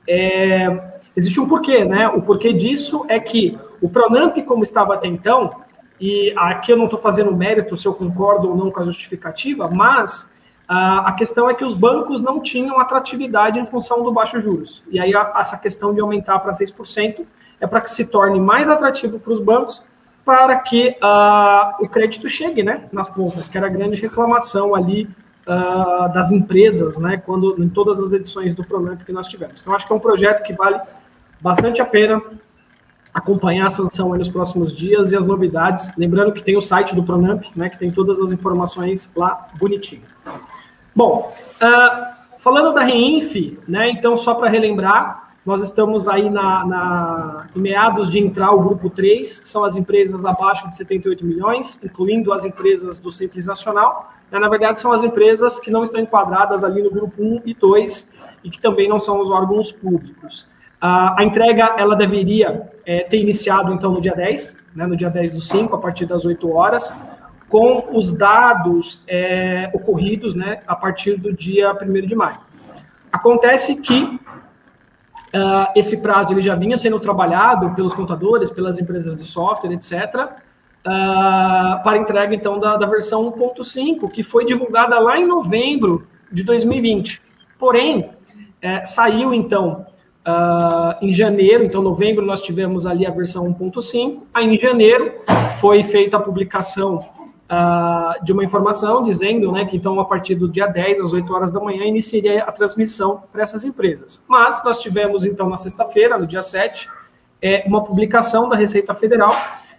É, existe um porquê, né? O porquê disso é que o Pronamp, como estava até então, e aqui eu não estou fazendo mérito se eu concordo ou não com a justificativa, mas a questão é que os bancos não tinham atratividade em função do baixo juros. E aí essa questão de aumentar para 6% é para que se torne mais atrativo para os bancos para que uh, o crédito chegue né, nas pontas, que era a grande reclamação ali uh, das empresas, né, quando em todas as edições do programa que nós tivemos. Então, acho que é um projeto que vale bastante a pena acompanhar a sanção nos próximos dias e as novidades. Lembrando que tem o site do Pronamp, né, que tem todas as informações lá bonitinho. Bom, uh, falando da Reinf, né, então só para relembrar, nós estamos aí na, na, em meados de entrar o grupo 3, que são as empresas abaixo de 78 milhões, incluindo as empresas do Simples Nacional. Né, na verdade, são as empresas que não estão enquadradas ali no grupo 1 e 2 e que também não são os órgãos públicos. Uh, a entrega, ela deveria é, ter iniciado, então, no dia 10, né, no dia 10 do 5, a partir das 8 horas com os dados é, ocorridos né, a partir do dia 1 de maio. Acontece que uh, esse prazo ele já vinha sendo trabalhado pelos contadores, pelas empresas de software, etc., uh, ah, para entrega, então, da, da versão 1.5, que foi divulgada lá em novembro de 2020. Porém, é, saiu, então, Uh, em janeiro, então novembro nós tivemos ali a versão 1.5, aí em janeiro foi feita a publicação uh, de uma informação dizendo né, que então a partir do dia 10, às 8 horas da manhã, iniciaria a transmissão para essas empresas. Mas nós tivemos então na sexta-feira, no dia 7, é, uma publicação da Receita Federal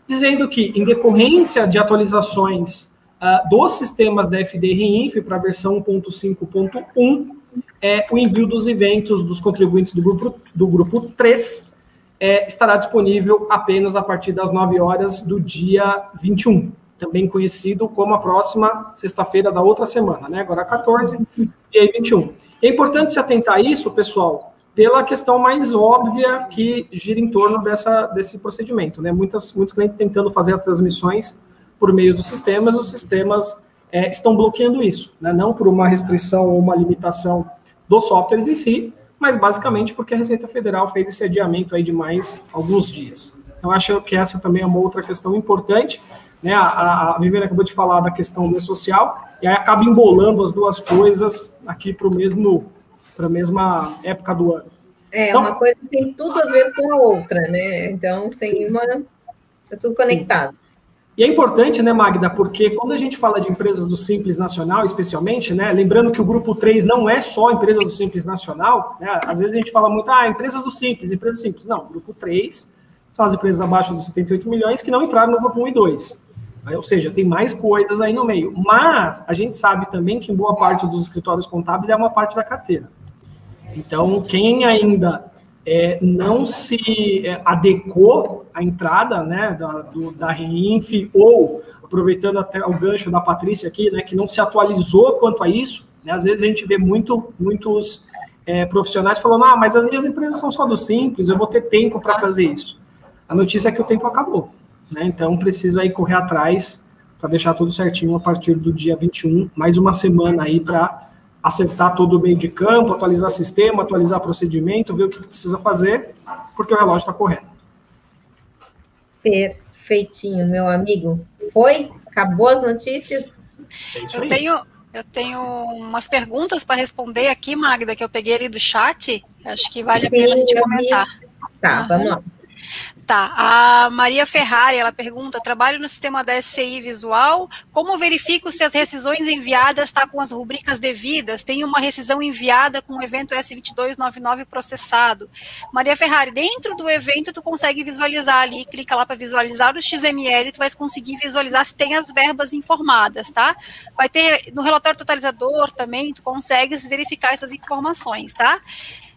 dizendo que, em decorrência de atualizações uh, dos sistemas da FD Reinf para a versão 1.5.1 é o envio dos eventos dos contribuintes do grupo, do grupo 3 é, estará disponível apenas a partir das 9 horas do dia 21, também conhecido como a próxima sexta-feira da outra semana, né? Agora 14 e aí 21. É importante se atentar a isso, pessoal, pela questão mais óbvia que gira em torno dessa, desse procedimento, né? Muitas, muitos clientes tentando fazer as transmissões por meio dos sistemas, os sistemas é, estão bloqueando isso, né? não por uma restrição ou uma limitação dos softwares em si, mas basicamente porque a Receita Federal fez esse adiamento aí de mais alguns dias. Eu acho que essa também é uma outra questão importante, né? A, a Viviane acabou de falar da questão do social, e aí acaba embolando as duas coisas aqui para o mesmo para a mesma época do ano. É, então, uma coisa tem tudo a ver com a outra, né? Então, sem sim. uma. É tudo conectado. Sim. E é importante, né, Magda, porque quando a gente fala de empresas do Simples Nacional, especialmente, né, lembrando que o grupo 3 não é só empresas do Simples Nacional, né, às vezes a gente fala muito, ah, empresas do Simples, empresas Simples. Não, o grupo 3 são as empresas abaixo dos 78 milhões que não entraram no grupo 1 e 2. Ou seja, tem mais coisas aí no meio. Mas a gente sabe também que boa parte dos escritórios contábeis é uma parte da carteira. Então, quem ainda é, não se é, adequou à entrada né, da, do, da REINF, ou, aproveitando até o gancho da Patrícia aqui, né, que não se atualizou quanto a isso, né, às vezes a gente vê muito, muitos é, profissionais falando, ah, mas as minhas empresas são só do Simples, eu vou ter tempo para fazer isso. A notícia é que o tempo acabou, né, então precisa aí correr atrás para deixar tudo certinho a partir do dia 21, mais uma semana aí para acertar todo o meio de campo, atualizar sistema, atualizar procedimento, ver o que precisa fazer, porque o relógio está correndo. Perfeitinho, meu amigo. Foi? Acabou as notícias? É eu tenho, eu tenho umas perguntas para responder aqui, Magda, que eu peguei ali do chat. Acho que vale a pena a gente comentar. Tá, uhum. vamos lá. Tá, a Maria Ferrari, ela pergunta, trabalho no sistema da SCI Visual, como verifico se as rescisões enviadas estão tá com as rubricas devidas? Tem uma rescisão enviada com o evento S2299 processado. Maria Ferrari, dentro do evento tu consegue visualizar ali, clica lá para visualizar o XML, tu vai conseguir visualizar se tem as verbas informadas, tá? Vai ter no relatório totalizador também, tu consegues verificar essas informações, tá?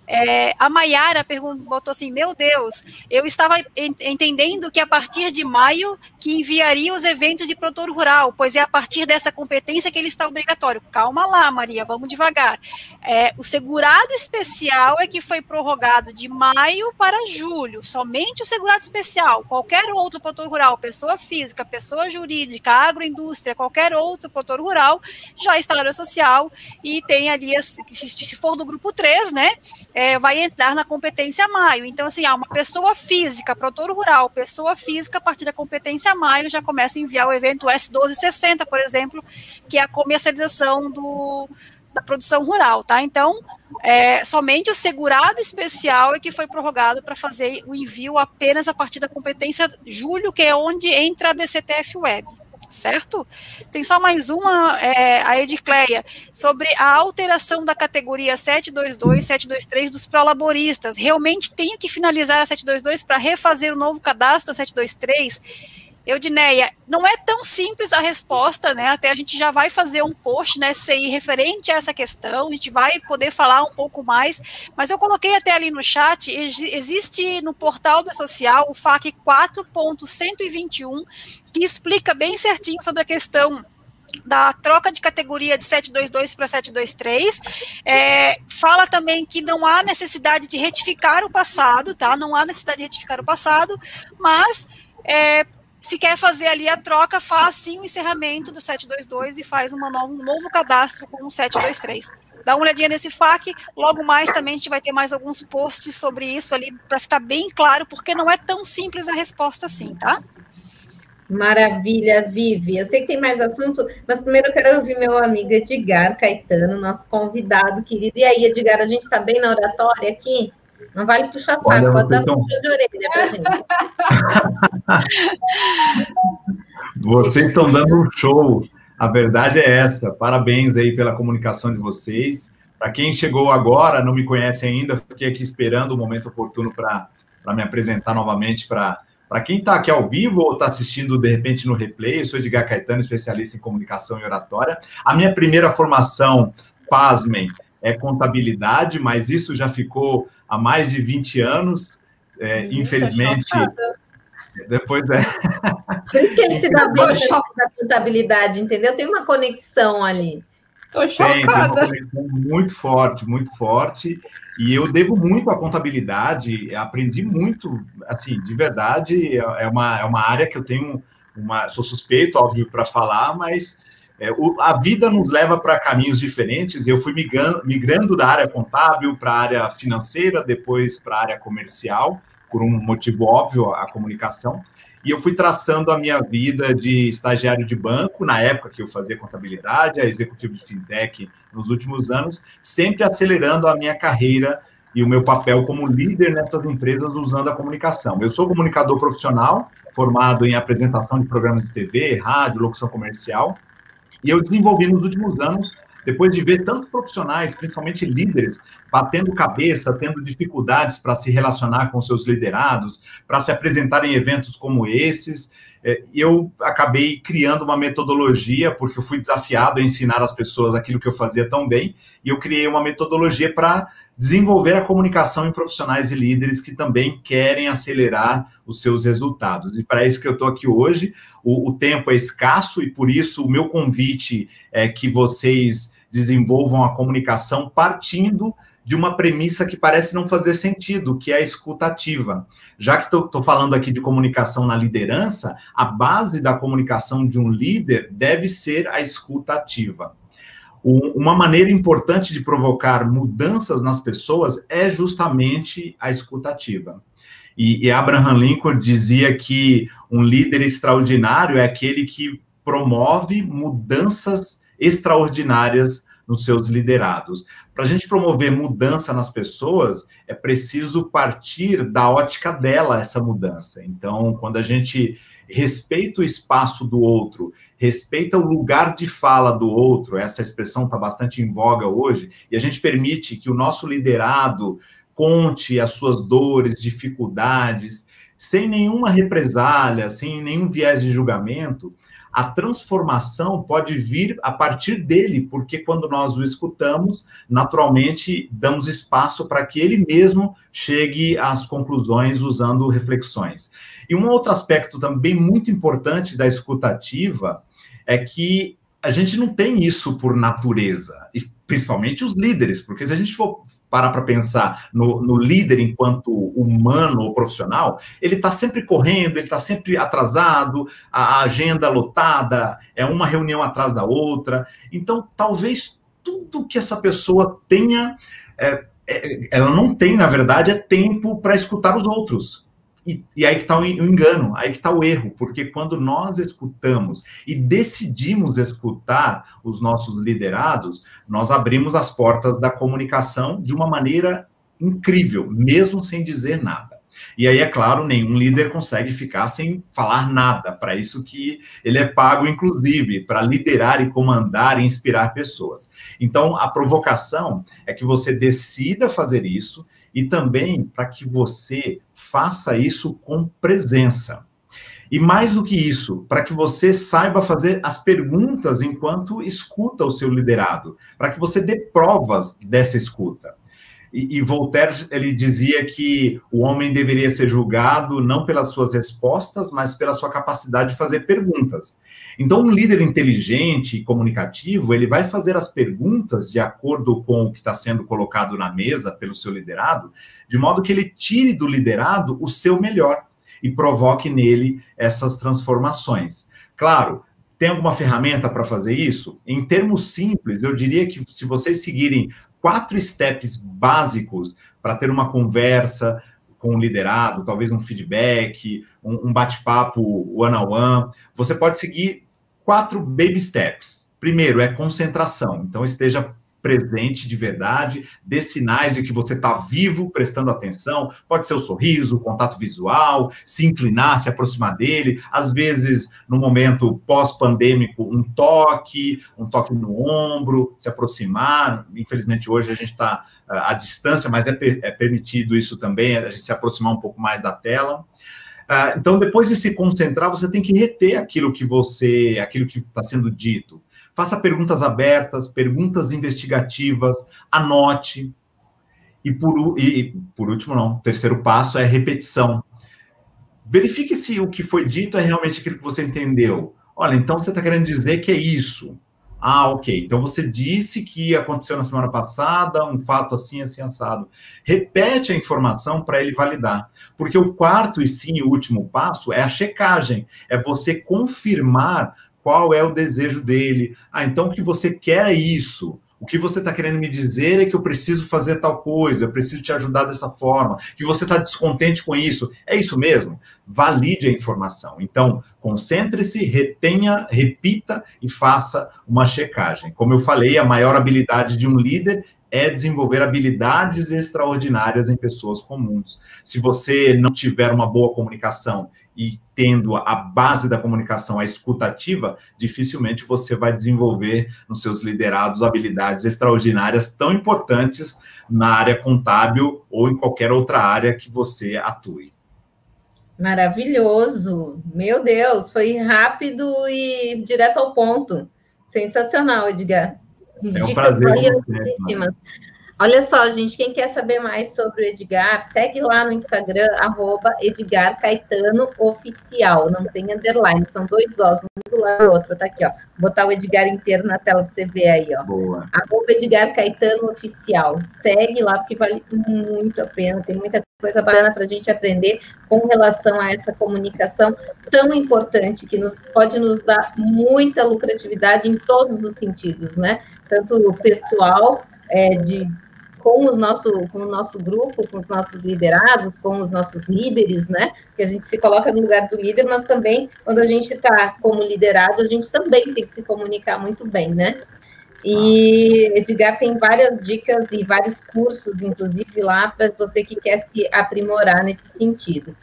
É, a Maiara botou assim: Meu Deus, eu estava entendendo que a partir de maio que enviaria os eventos de produtor rural, pois é a partir dessa competência que ele está obrigatório. Calma lá, Maria, vamos devagar. É, o segurado especial é que foi prorrogado de maio para julho, somente o segurado especial. Qualquer outro produtor rural, pessoa física, pessoa jurídica, agroindústria, qualquer outro produtor rural, já está na área social e tem ali, se for do grupo 3, né? É, vai entrar na competência maio. Então, assim, há uma pessoa física, produtor rural, pessoa física, a partir da competência maio, já começa a enviar o evento S1260, por exemplo, que é a comercialização do, da produção rural, tá? Então, é, somente o segurado especial é que foi prorrogado para fazer o envio apenas a partir da competência julho, que é onde entra a DCTF Web certo? Tem só mais uma, é, a Edicleia, sobre a alteração da categoria 722, 723 dos pró-laboristas. Realmente tenho que finalizar a 722 para refazer o novo cadastro 723? Eudineia, não é tão simples a resposta, né? Até a gente já vai fazer um post na SCI referente a essa questão, a gente vai poder falar um pouco mais, mas eu coloquei até ali no chat, existe no portal do social o FAQ 4.121, que explica bem certinho sobre a questão da troca de categoria de 722 para 723. É, fala também que não há necessidade de retificar o passado, tá? Não há necessidade de retificar o passado, mas é, se quer fazer ali a troca, faz sim o encerramento do 722 e faz um novo cadastro com o 723. Dá uma olhadinha nesse FAQ, logo mais também a gente vai ter mais alguns posts sobre isso ali, para ficar bem claro, porque não é tão simples a resposta assim, tá? Maravilha, Vivi. Eu sei que tem mais assunto, mas primeiro eu quero ouvir meu amigo Edgar Caetano, nosso convidado querido. E aí, Edgar, a gente está bem na oratória aqui? Não vale puxar saco, Olha, pode dar um puxão de orelha pra gente. vocês estão dando um show. A verdade é essa. Parabéns aí pela comunicação de vocês. Para quem chegou agora, não me conhece ainda, fiquei aqui esperando o momento oportuno para me apresentar novamente para Para quem está aqui ao vivo ou está assistindo de repente no replay, eu sou Edgar Caetano, especialista em comunicação e oratória. A minha primeira formação, pasmem, é contabilidade, mas isso já ficou há mais de 20 anos. É, infelizmente. Depois é. Por isso que ele se dá bem da contabilidade, entendeu? Tem uma conexão ali. Tô chocada. Tem, tem uma conexão muito forte, muito forte. E eu devo muito à contabilidade, aprendi muito, assim, de verdade, é uma, é uma área que eu tenho uma. Sou suspeito, óbvio, para falar, mas é, o, a vida nos leva para caminhos diferentes. Eu fui migrando, migrando da área contábil para a área financeira, depois para a área comercial, por um motivo óbvio, a comunicação e eu fui traçando a minha vida de estagiário de banco, na época que eu fazia contabilidade, a executivo de fintech nos últimos anos, sempre acelerando a minha carreira e o meu papel como líder nessas empresas usando a comunicação. Eu sou comunicador profissional, formado em apresentação de programas de TV, rádio, locução comercial, e eu desenvolvi nos últimos anos depois de ver tantos profissionais, principalmente líderes, batendo cabeça, tendo dificuldades para se relacionar com seus liderados, para se apresentar em eventos como esses, é, eu acabei criando uma metodologia, porque eu fui desafiado a ensinar as pessoas aquilo que eu fazia tão bem, e eu criei uma metodologia para desenvolver a comunicação em profissionais e líderes que também querem acelerar os seus resultados. E para isso que eu estou aqui hoje, o, o tempo é escasso e por isso o meu convite é que vocês desenvolvam a comunicação partindo de uma premissa que parece não fazer sentido, que é a escutativa. Já que estou falando aqui de comunicação na liderança, a base da comunicação de um líder deve ser a escutativa. Uma maneira importante de provocar mudanças nas pessoas é justamente a escutativa. E, e Abraham Lincoln dizia que um líder extraordinário é aquele que promove mudanças extraordinárias nos seus liderados. Para a gente promover mudança nas pessoas, é preciso partir da ótica dela essa mudança. Então, quando a gente respeita o espaço do outro, respeita o lugar de fala do outro, essa expressão está bastante em voga hoje, e a gente permite que o nosso liderado conte as suas dores, dificuldades, sem nenhuma represália, sem nenhum viés de julgamento, a transformação pode vir a partir dele, porque quando nós o escutamos, naturalmente damos espaço para que ele mesmo chegue às conclusões usando reflexões. E um outro aspecto também muito importante da escutativa é que a gente não tem isso por natureza, principalmente os líderes, porque se a gente for parar para pensar no, no, líder enquanto humano ou profissional, ele está sempre correndo, ele está sempre atrasado, a, a agenda lotada, é uma reunião atrás da outra. Então, talvez tudo que essa pessoa tenha, é, é, ela não tem, na verdade, é tempo para escutar os outros. E, e, aí que está o engano, aí que está o erro, porque quando nós escutamos e decidimos escutar os nossos liderados, nós abrimos as portas da comunicação de uma maneira incrível, mesmo sem dizer nada. E aí, é claro, nenhum líder consegue ficar sem falar nada. Para isso que ele é pago, inclusive, para liderar e comandar e inspirar pessoas. Então, a provocação é que você decida fazer isso e também para que você faça isso com presença. E mais do que isso, para que você saiba fazer as perguntas enquanto escuta o seu liderado, para que você dê provas dessa escuta. E, e, Voltaire ele dizia que o homem deveria ser julgado não pelas suas respostas, mas pela sua capacidade de fazer perguntas. Então, um líder inteligente e comunicativo ele vai fazer as perguntas de acordo com o que está sendo colocado na mesa pelo seu liderado, de modo que ele tire do liderado o seu melhor e provoque nele essas transformações. Claro, tem alguma ferramenta para fazer isso? Em termos simples, eu diria que se vocês seguirem quatro steps básicos para ter uma conversa com o liderado, talvez um feedback, um, um bate-papo one-on-one, você pode seguir quatro baby steps. Primeiro é concentração, então esteja presente de verdade, dê sinais de que você está vivo, prestando atenção. Pode ser o sorriso, o contato visual, se inclinar, se aproximar dele. Às vezes, no momento pós-pandêmico, um toque, um toque no ombro, se aproximar. Infelizmente, hoje a gente está ah, à distância, mas é, per é permitido isso também, a gente se aproximar um pouco mais da tela. Ah, então, depois de se concentrar, você tem que reter aquilo que você, aquilo que está sendo dito. Faça perguntas abertas, perguntas investigativas, anote. E por, e, por último, não, o terceiro passo é repetição. Verifique se o que foi dito é realmente aquilo que você entendeu. Olha, então você está querendo dizer que é isso. Ah, ok. Então você disse que aconteceu na semana passada um fato assim, assim, assado. Repete a informação para ele validar. Porque o quarto e sim o último passo é a checagem. É você confirmar qual é o desejo dele. Ah, então o que você quer é isso. O que você está querendo me dizer é que eu preciso fazer tal coisa, eu preciso te ajudar dessa forma, que você está descontente com isso. É isso mesmo? Valide a informação. Então, concentre-se, retenha, repita e faça uma checagem. Como eu falei, a maior habilidade de um líder é desenvolver habilidades extraordinárias em pessoas comuns. Se você não tiver uma boa comunicação e tendo a base da comunicação, a escutativa, dificilmente você vai desenvolver nos seus liderados habilidades extraordinárias tão importantes na área contábil ou em qualquer outra área que você atue. Maravilhoso! Meu Deus, foi rápido e direto ao ponto. Sensacional, Edgar. É um prazer. Olha só, gente, quem quer saber mais sobre o Edgar, segue lá no Instagram, arroba Edgar Caetano Oficial. Não tem underline, são dois Os, um do lado do outro. Tá aqui, ó. Vou botar o Edgar inteiro na tela para você ver aí, ó. Boa. Arroba Edgar Caetano Oficial. Segue lá, porque vale muito a pena. Tem muita coisa bacana para a gente aprender com relação a essa comunicação tão importante que nos pode nos dar muita lucratividade em todos os sentidos, né? Tanto pessoal, é, de com o nosso, com o nosso grupo, com os nossos liderados, com os nossos líderes, né? Que a gente se coloca no lugar do líder, mas também quando a gente está como liderado, a gente também tem que se comunicar muito bem, né? E Edgar tem várias dicas e vários cursos, inclusive, lá para você que quer se aprimorar nesse sentido.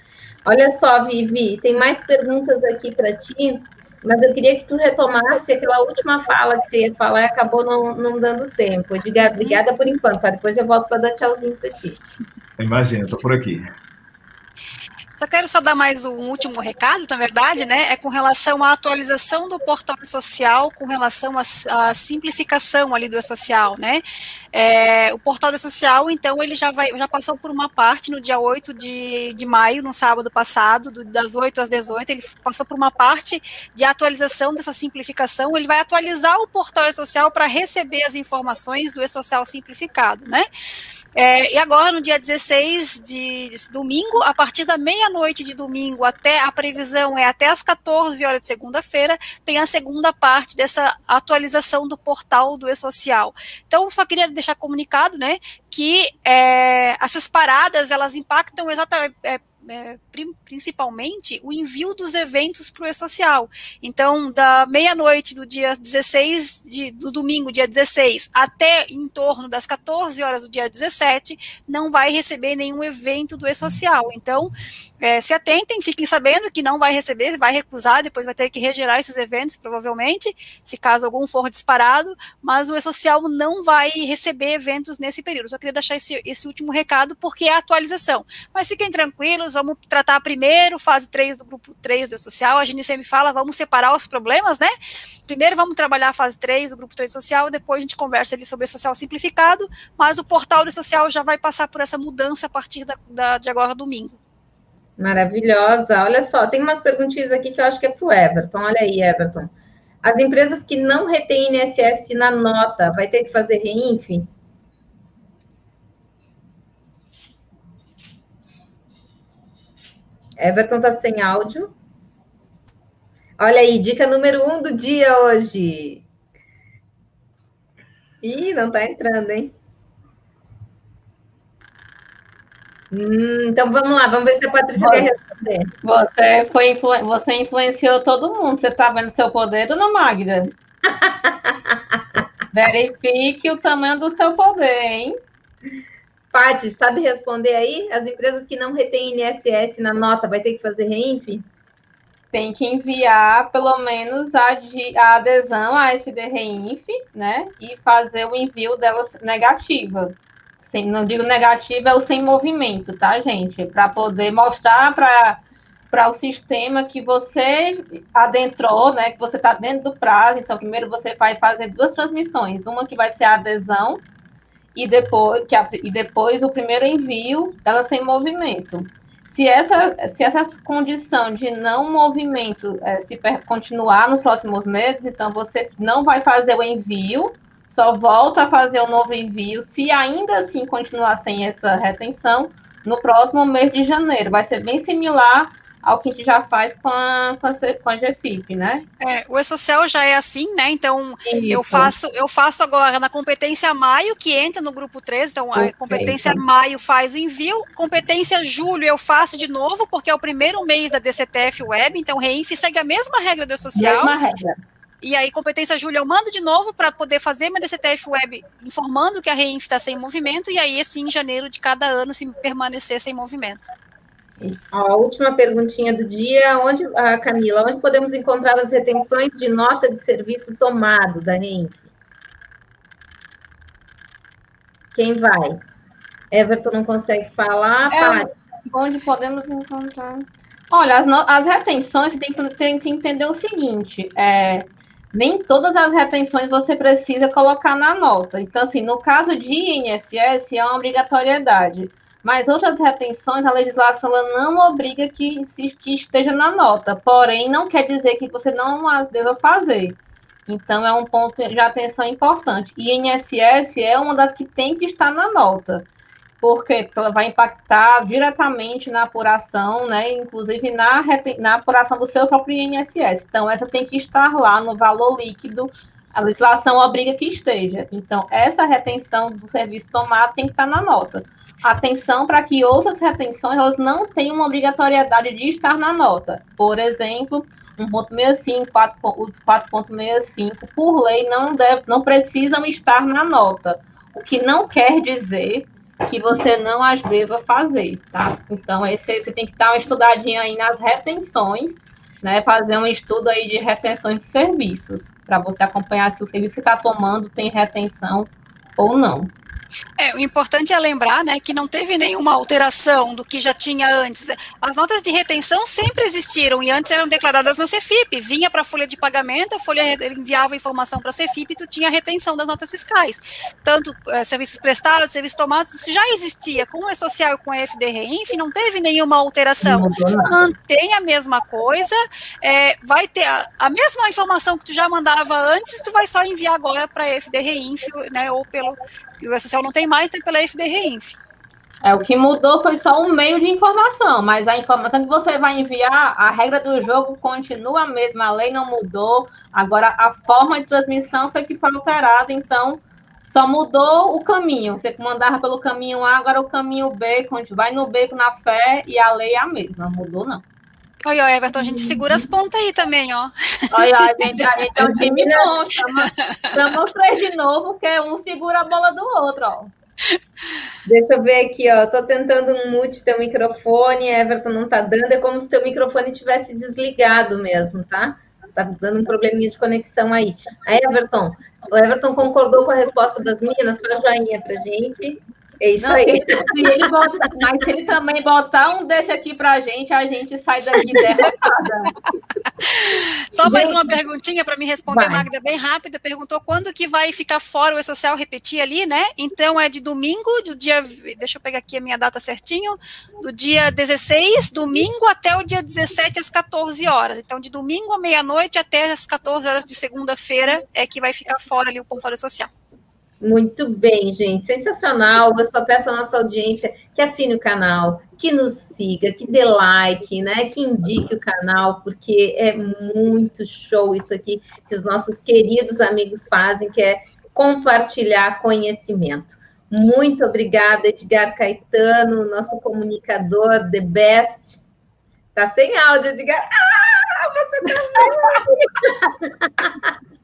Olha só, Vivi, tem mais perguntas aqui para ti. Mas eu queria que tu retomasse aquela última fala que você ia falar e acabou não, não dando tempo. Diga, obrigada por enquanto, tá? Depois eu volto para dar tchauzinho para ti. Imagina, estou por aqui. Só quero só dar mais um último recado, na verdade, né? É com relação à atualização do portal social, com relação à, simplificação ali do e-social, né? É, o portal e-social, então, ele já, vai, já passou por uma parte no dia 8 de, de maio, no sábado passado, do, das 8 às 18, ele passou por uma parte de atualização dessa simplificação, ele vai atualizar o portal e-social para receber as informações do e-social simplificado, né? É, e agora, no dia 16 de domingo, a partir da meia meia-noite de domingo até a previsão é até as 14 horas de segunda-feira, tem a segunda parte dessa atualização do portal do e-social. Então, só queria deixar comunicado, né, que é, essas paradas elas impactam exatamente é, é, principalmente o envio dos eventos para o e-social. Então, da meia-noite do dia 16, de, do domingo, dia 16, até em torno das 14 horas do dia 17, não vai receber nenhum evento do e-social. Então, é, se atentem, fiquem sabendo que não vai receber, vai recusar, depois vai ter que regerar esses eventos, provavelmente, se caso algum for disparado, mas o e-social não vai receber eventos nesse período. Só queria deixar esse, esse último recado, porque é atualização. Mas fiquem tranquilos, vamos tratar primeiro fase 3 do grupo 3 do social. A GNC me fala, vamos separar os problemas, né? Primeiro vamos trabalhar a fase 3 do grupo 3 social, depois a gente conversa ali sobre social simplificado, mas o portal do social já vai passar por essa mudança a partir da, da de agora domingo. Maravilhosa. Olha só, tem umas perguntinhas aqui que eu acho que é para o Everton. Olha aí, Everton. As empresas que não retêm INSS na nota, vai ter que fazer reinf? Everton tá sem áudio. Olha aí, dica número um do dia hoje. Ih, não tá entrando, hein? Hum, então vamos lá, vamos ver se a Patrícia você, quer responder. Você, foi influ, você influenciou todo mundo. Você está vendo seu poder, dona Magda? Verifique o tamanho do seu poder, hein? Paty, sabe responder aí? As empresas que não retêm INSS na nota, vai ter que fazer reinf? Tem que enviar pelo menos a, de, a adesão à FD Reinf, né? E fazer o envio dela negativa. Sem, não digo negativa, é o sem movimento, tá, gente? Para poder mostrar para para o sistema que você adentrou, né? Que você está dentro do prazo. Então, primeiro você vai fazer duas transmissões, uma que vai ser a adesão e depois, que a, e depois o primeiro envio dela sem movimento. Se essa, se essa condição de não movimento é, se continuar nos próximos meses, então você não vai fazer o envio, só volta a fazer o novo envio. Se ainda assim continuar sem essa retenção, no próximo mês de janeiro. Vai ser bem similar ao que a gente já faz com a, com a, com a GFIP, né? É, o E-Social já é assim, né? Então, Isso. eu faço eu faço agora na competência maio, que entra no grupo 3, então a competência maio faz o envio, competência julho eu faço de novo, porque é o primeiro mês da DCTF Web, então Reinf segue a mesma regra do E-Social. Mesma regra. E aí, competência Júlia, eu mando de novo para poder fazer minha DCTF Web informando que a Reinf está sem movimento, e aí, assim, em janeiro de cada ano, se permanecer sem movimento. A última perguntinha do dia, onde, Camila, onde podemos encontrar as retenções de nota de serviço tomado da Reinf? Quem vai? Everton não consegue falar. É, onde podemos encontrar? Olha, as, as retenções, você tem que, tem que entender o seguinte: é, nem todas as retenções você precisa colocar na nota. Então, assim, no caso de INSS, é uma obrigatoriedade. Mas outras retenções, a legislação não obriga que, que esteja na nota. Porém, não quer dizer que você não as deva fazer. Então, é um ponto de atenção importante. E INSS é uma das que tem que estar na nota porque ela vai impactar diretamente na apuração, né, inclusive na, na apuração do seu próprio INSS. Então, essa tem que estar lá no valor líquido, a legislação obriga que esteja. Então, essa retenção do serviço tomado tem que estar na nota. Atenção para que outras retenções elas não tenham uma obrigatoriedade de estar na nota. Por exemplo, 1.65, 4, os 4.65, por lei, não, deve, não precisam estar na nota. O que não quer dizer que você não as deva fazer, tá? Então, esse, você tem que dar uma estudadinha aí nas retenções, né? Fazer um estudo aí de retenções de serviços, para você acompanhar se o serviço que está tomando tem retenção ou não. É, o importante é lembrar, né, que não teve nenhuma alteração do que já tinha antes. As notas de retenção sempre existiram e antes eram declaradas na Cefip. Vinha para a folha de pagamento, a folha enviava informação para a Cefip e tu tinha a retenção das notas fiscais. Tanto é, serviços prestados, serviços tomados, isso já existia. Com o E-Social e com a FDRINF, não teve nenhuma alteração. Mantém a mesma coisa, é, vai ter a, a, mesma informação que tu já mandava antes, tu vai só enviar agora para a FDRINF, né, ou pelo que o E-Social não tem mais, tem pela FDRINF. É, o que mudou foi só um meio de informação, mas a informação que você vai enviar, a regra do jogo continua a mesma, a lei não mudou, agora a forma de transmissão foi que foi alterada, então só mudou o caminho. Você mandava pelo caminho A, agora o caminho B, quando vai no beco na fé e a lei é a mesma, mudou não. Oi, ó, Everton, a gente segura as pontas aí também, ó. Olha, a gente, a gente é um time bom. Estamos três de novo, que um segura a bola do outro, ó. Deixa eu ver aqui, ó. Tô tentando um mute teu microfone, Everton não tá dando. É como se teu microfone tivesse desligado mesmo, tá? Tá dando um probleminha de conexão aí. Aí, Everton, o Everton concordou com a resposta das meninas, para joinha pra gente. É isso não, aí. Se, se ele bota, mas se ele também botar um desse aqui pra gente, a gente sai daqui derrotada. Só mais uma perguntinha para me responder, vai. Magda, bem rápida. Perguntou quando que vai ficar fora o E-Social, repetir ali, né? Então é de domingo, do dia. Deixa eu pegar aqui a minha data certinho. Do dia 16, domingo, até o dia 17, às 14 horas. Então, de domingo à meia-noite até as 14 horas de segunda-feira é que vai ficar fora ali o portal social. Muito bem, gente, sensacional. Eu só peço à nossa audiência que assine o canal, que nos siga, que dê like, né? Que indique o canal, porque é muito show isso aqui que os nossos queridos amigos fazem, que é compartilhar conhecimento. Muito obrigada, Edgar Caetano, nosso comunicador, the best. Tá sem áudio, Edgar. Ah, você tá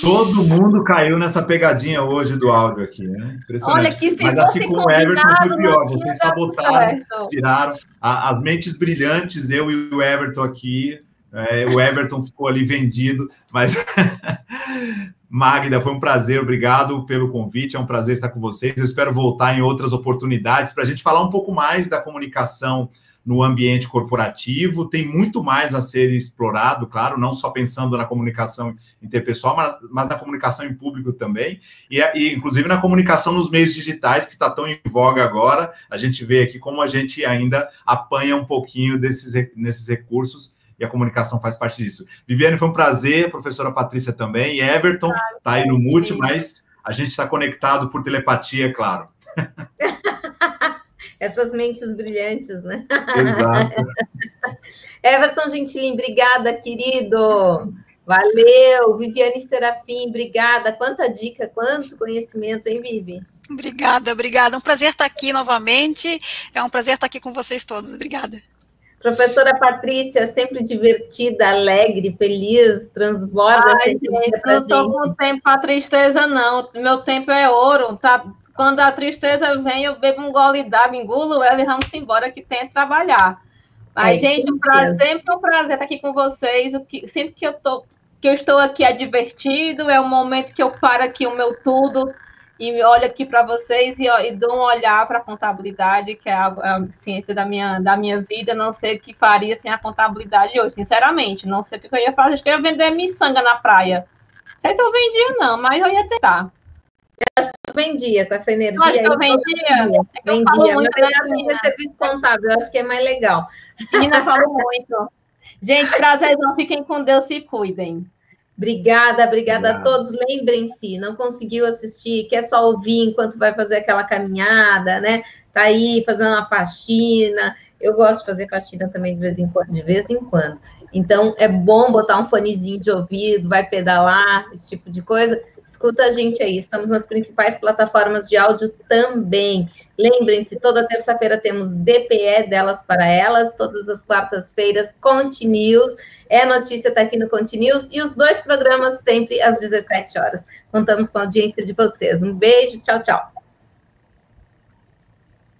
Todo mundo caiu nessa pegadinha hoje do áudio aqui, né? Impressionante. Olha que se Mas que com o Everton foi pior. Vocês sabotaram, tiraram a, as mentes brilhantes, eu e o Everton aqui. É, o Everton ficou ali vendido, mas Magda, foi um prazer, obrigado pelo convite, é um prazer estar com vocês. Eu espero voltar em outras oportunidades para a gente falar um pouco mais da comunicação no ambiente corporativo, tem muito mais a ser explorado, claro, não só pensando na comunicação interpessoal, mas, mas na comunicação em público também, e, e inclusive na comunicação nos meios digitais, que está tão em voga agora, a gente vê aqui como a gente ainda apanha um pouquinho desses, nesses recursos, e a comunicação faz parte disso. Viviane, foi um prazer, professora Patrícia também, e Everton está aí no mute, mas a gente está conectado por telepatia, é claro. Essas mentes brilhantes, né? Exato. Everton Gentilin, obrigada, querido. Valeu. Viviane Serafim, obrigada. Quanta dica, quanto conhecimento, hein, Vivi? Obrigada, obrigada. Um prazer estar aqui novamente. É um prazer estar aqui com vocês todos. Obrigada. Professora Patrícia, sempre divertida, alegre, feliz, transborda. Ai, gente, não estou com tempo para tristeza, não. Meu tempo é ouro, tá? Quando a tristeza vem, eu bebo um gole d'água, engulo ela e vamos embora que tem que trabalhar. Mas, é, gente, um prazer, sempre um prazer estar aqui com vocês. O que, sempre que eu, tô, que eu estou aqui é divertido, é o momento que eu paro aqui o meu tudo e olho aqui para vocês e, e, dou um olhar para a contabilidade, que é a, a, ciência da minha, da minha vida. Não sei o que faria sem a contabilidade hoje, sinceramente. Não sei o que eu ia fazer. Acho que eu ia vender miçanga na praia. Não sei se eu vendia, não, mas eu ia tentar. Eu acho que eu vendia com essa energia. Eu acho que eu vendia. É que vendia, eu mas eu serviço contábil, eu acho que é mais legal. Menina, falo muito. Gente, prazerzão, fiquem com Deus, se cuidem. Obrigada, obrigada a todos. Lembrem-se, não conseguiu assistir, quer só ouvir enquanto vai fazer aquela caminhada, né? Tá aí fazendo uma faxina. Eu gosto de fazer faxina também de vez em quando, de vez em quando. Então é bom botar um fonezinho de ouvido, vai pedalar, esse tipo de coisa. Escuta a gente aí, estamos nas principais plataformas de áudio também. Lembrem-se, toda terça-feira temos DPE delas para elas, todas as quartas-feiras Continuous. É notícia está aqui no Continuous e os dois programas sempre às 17 horas. Contamos com a audiência de vocês. Um beijo, tchau, tchau.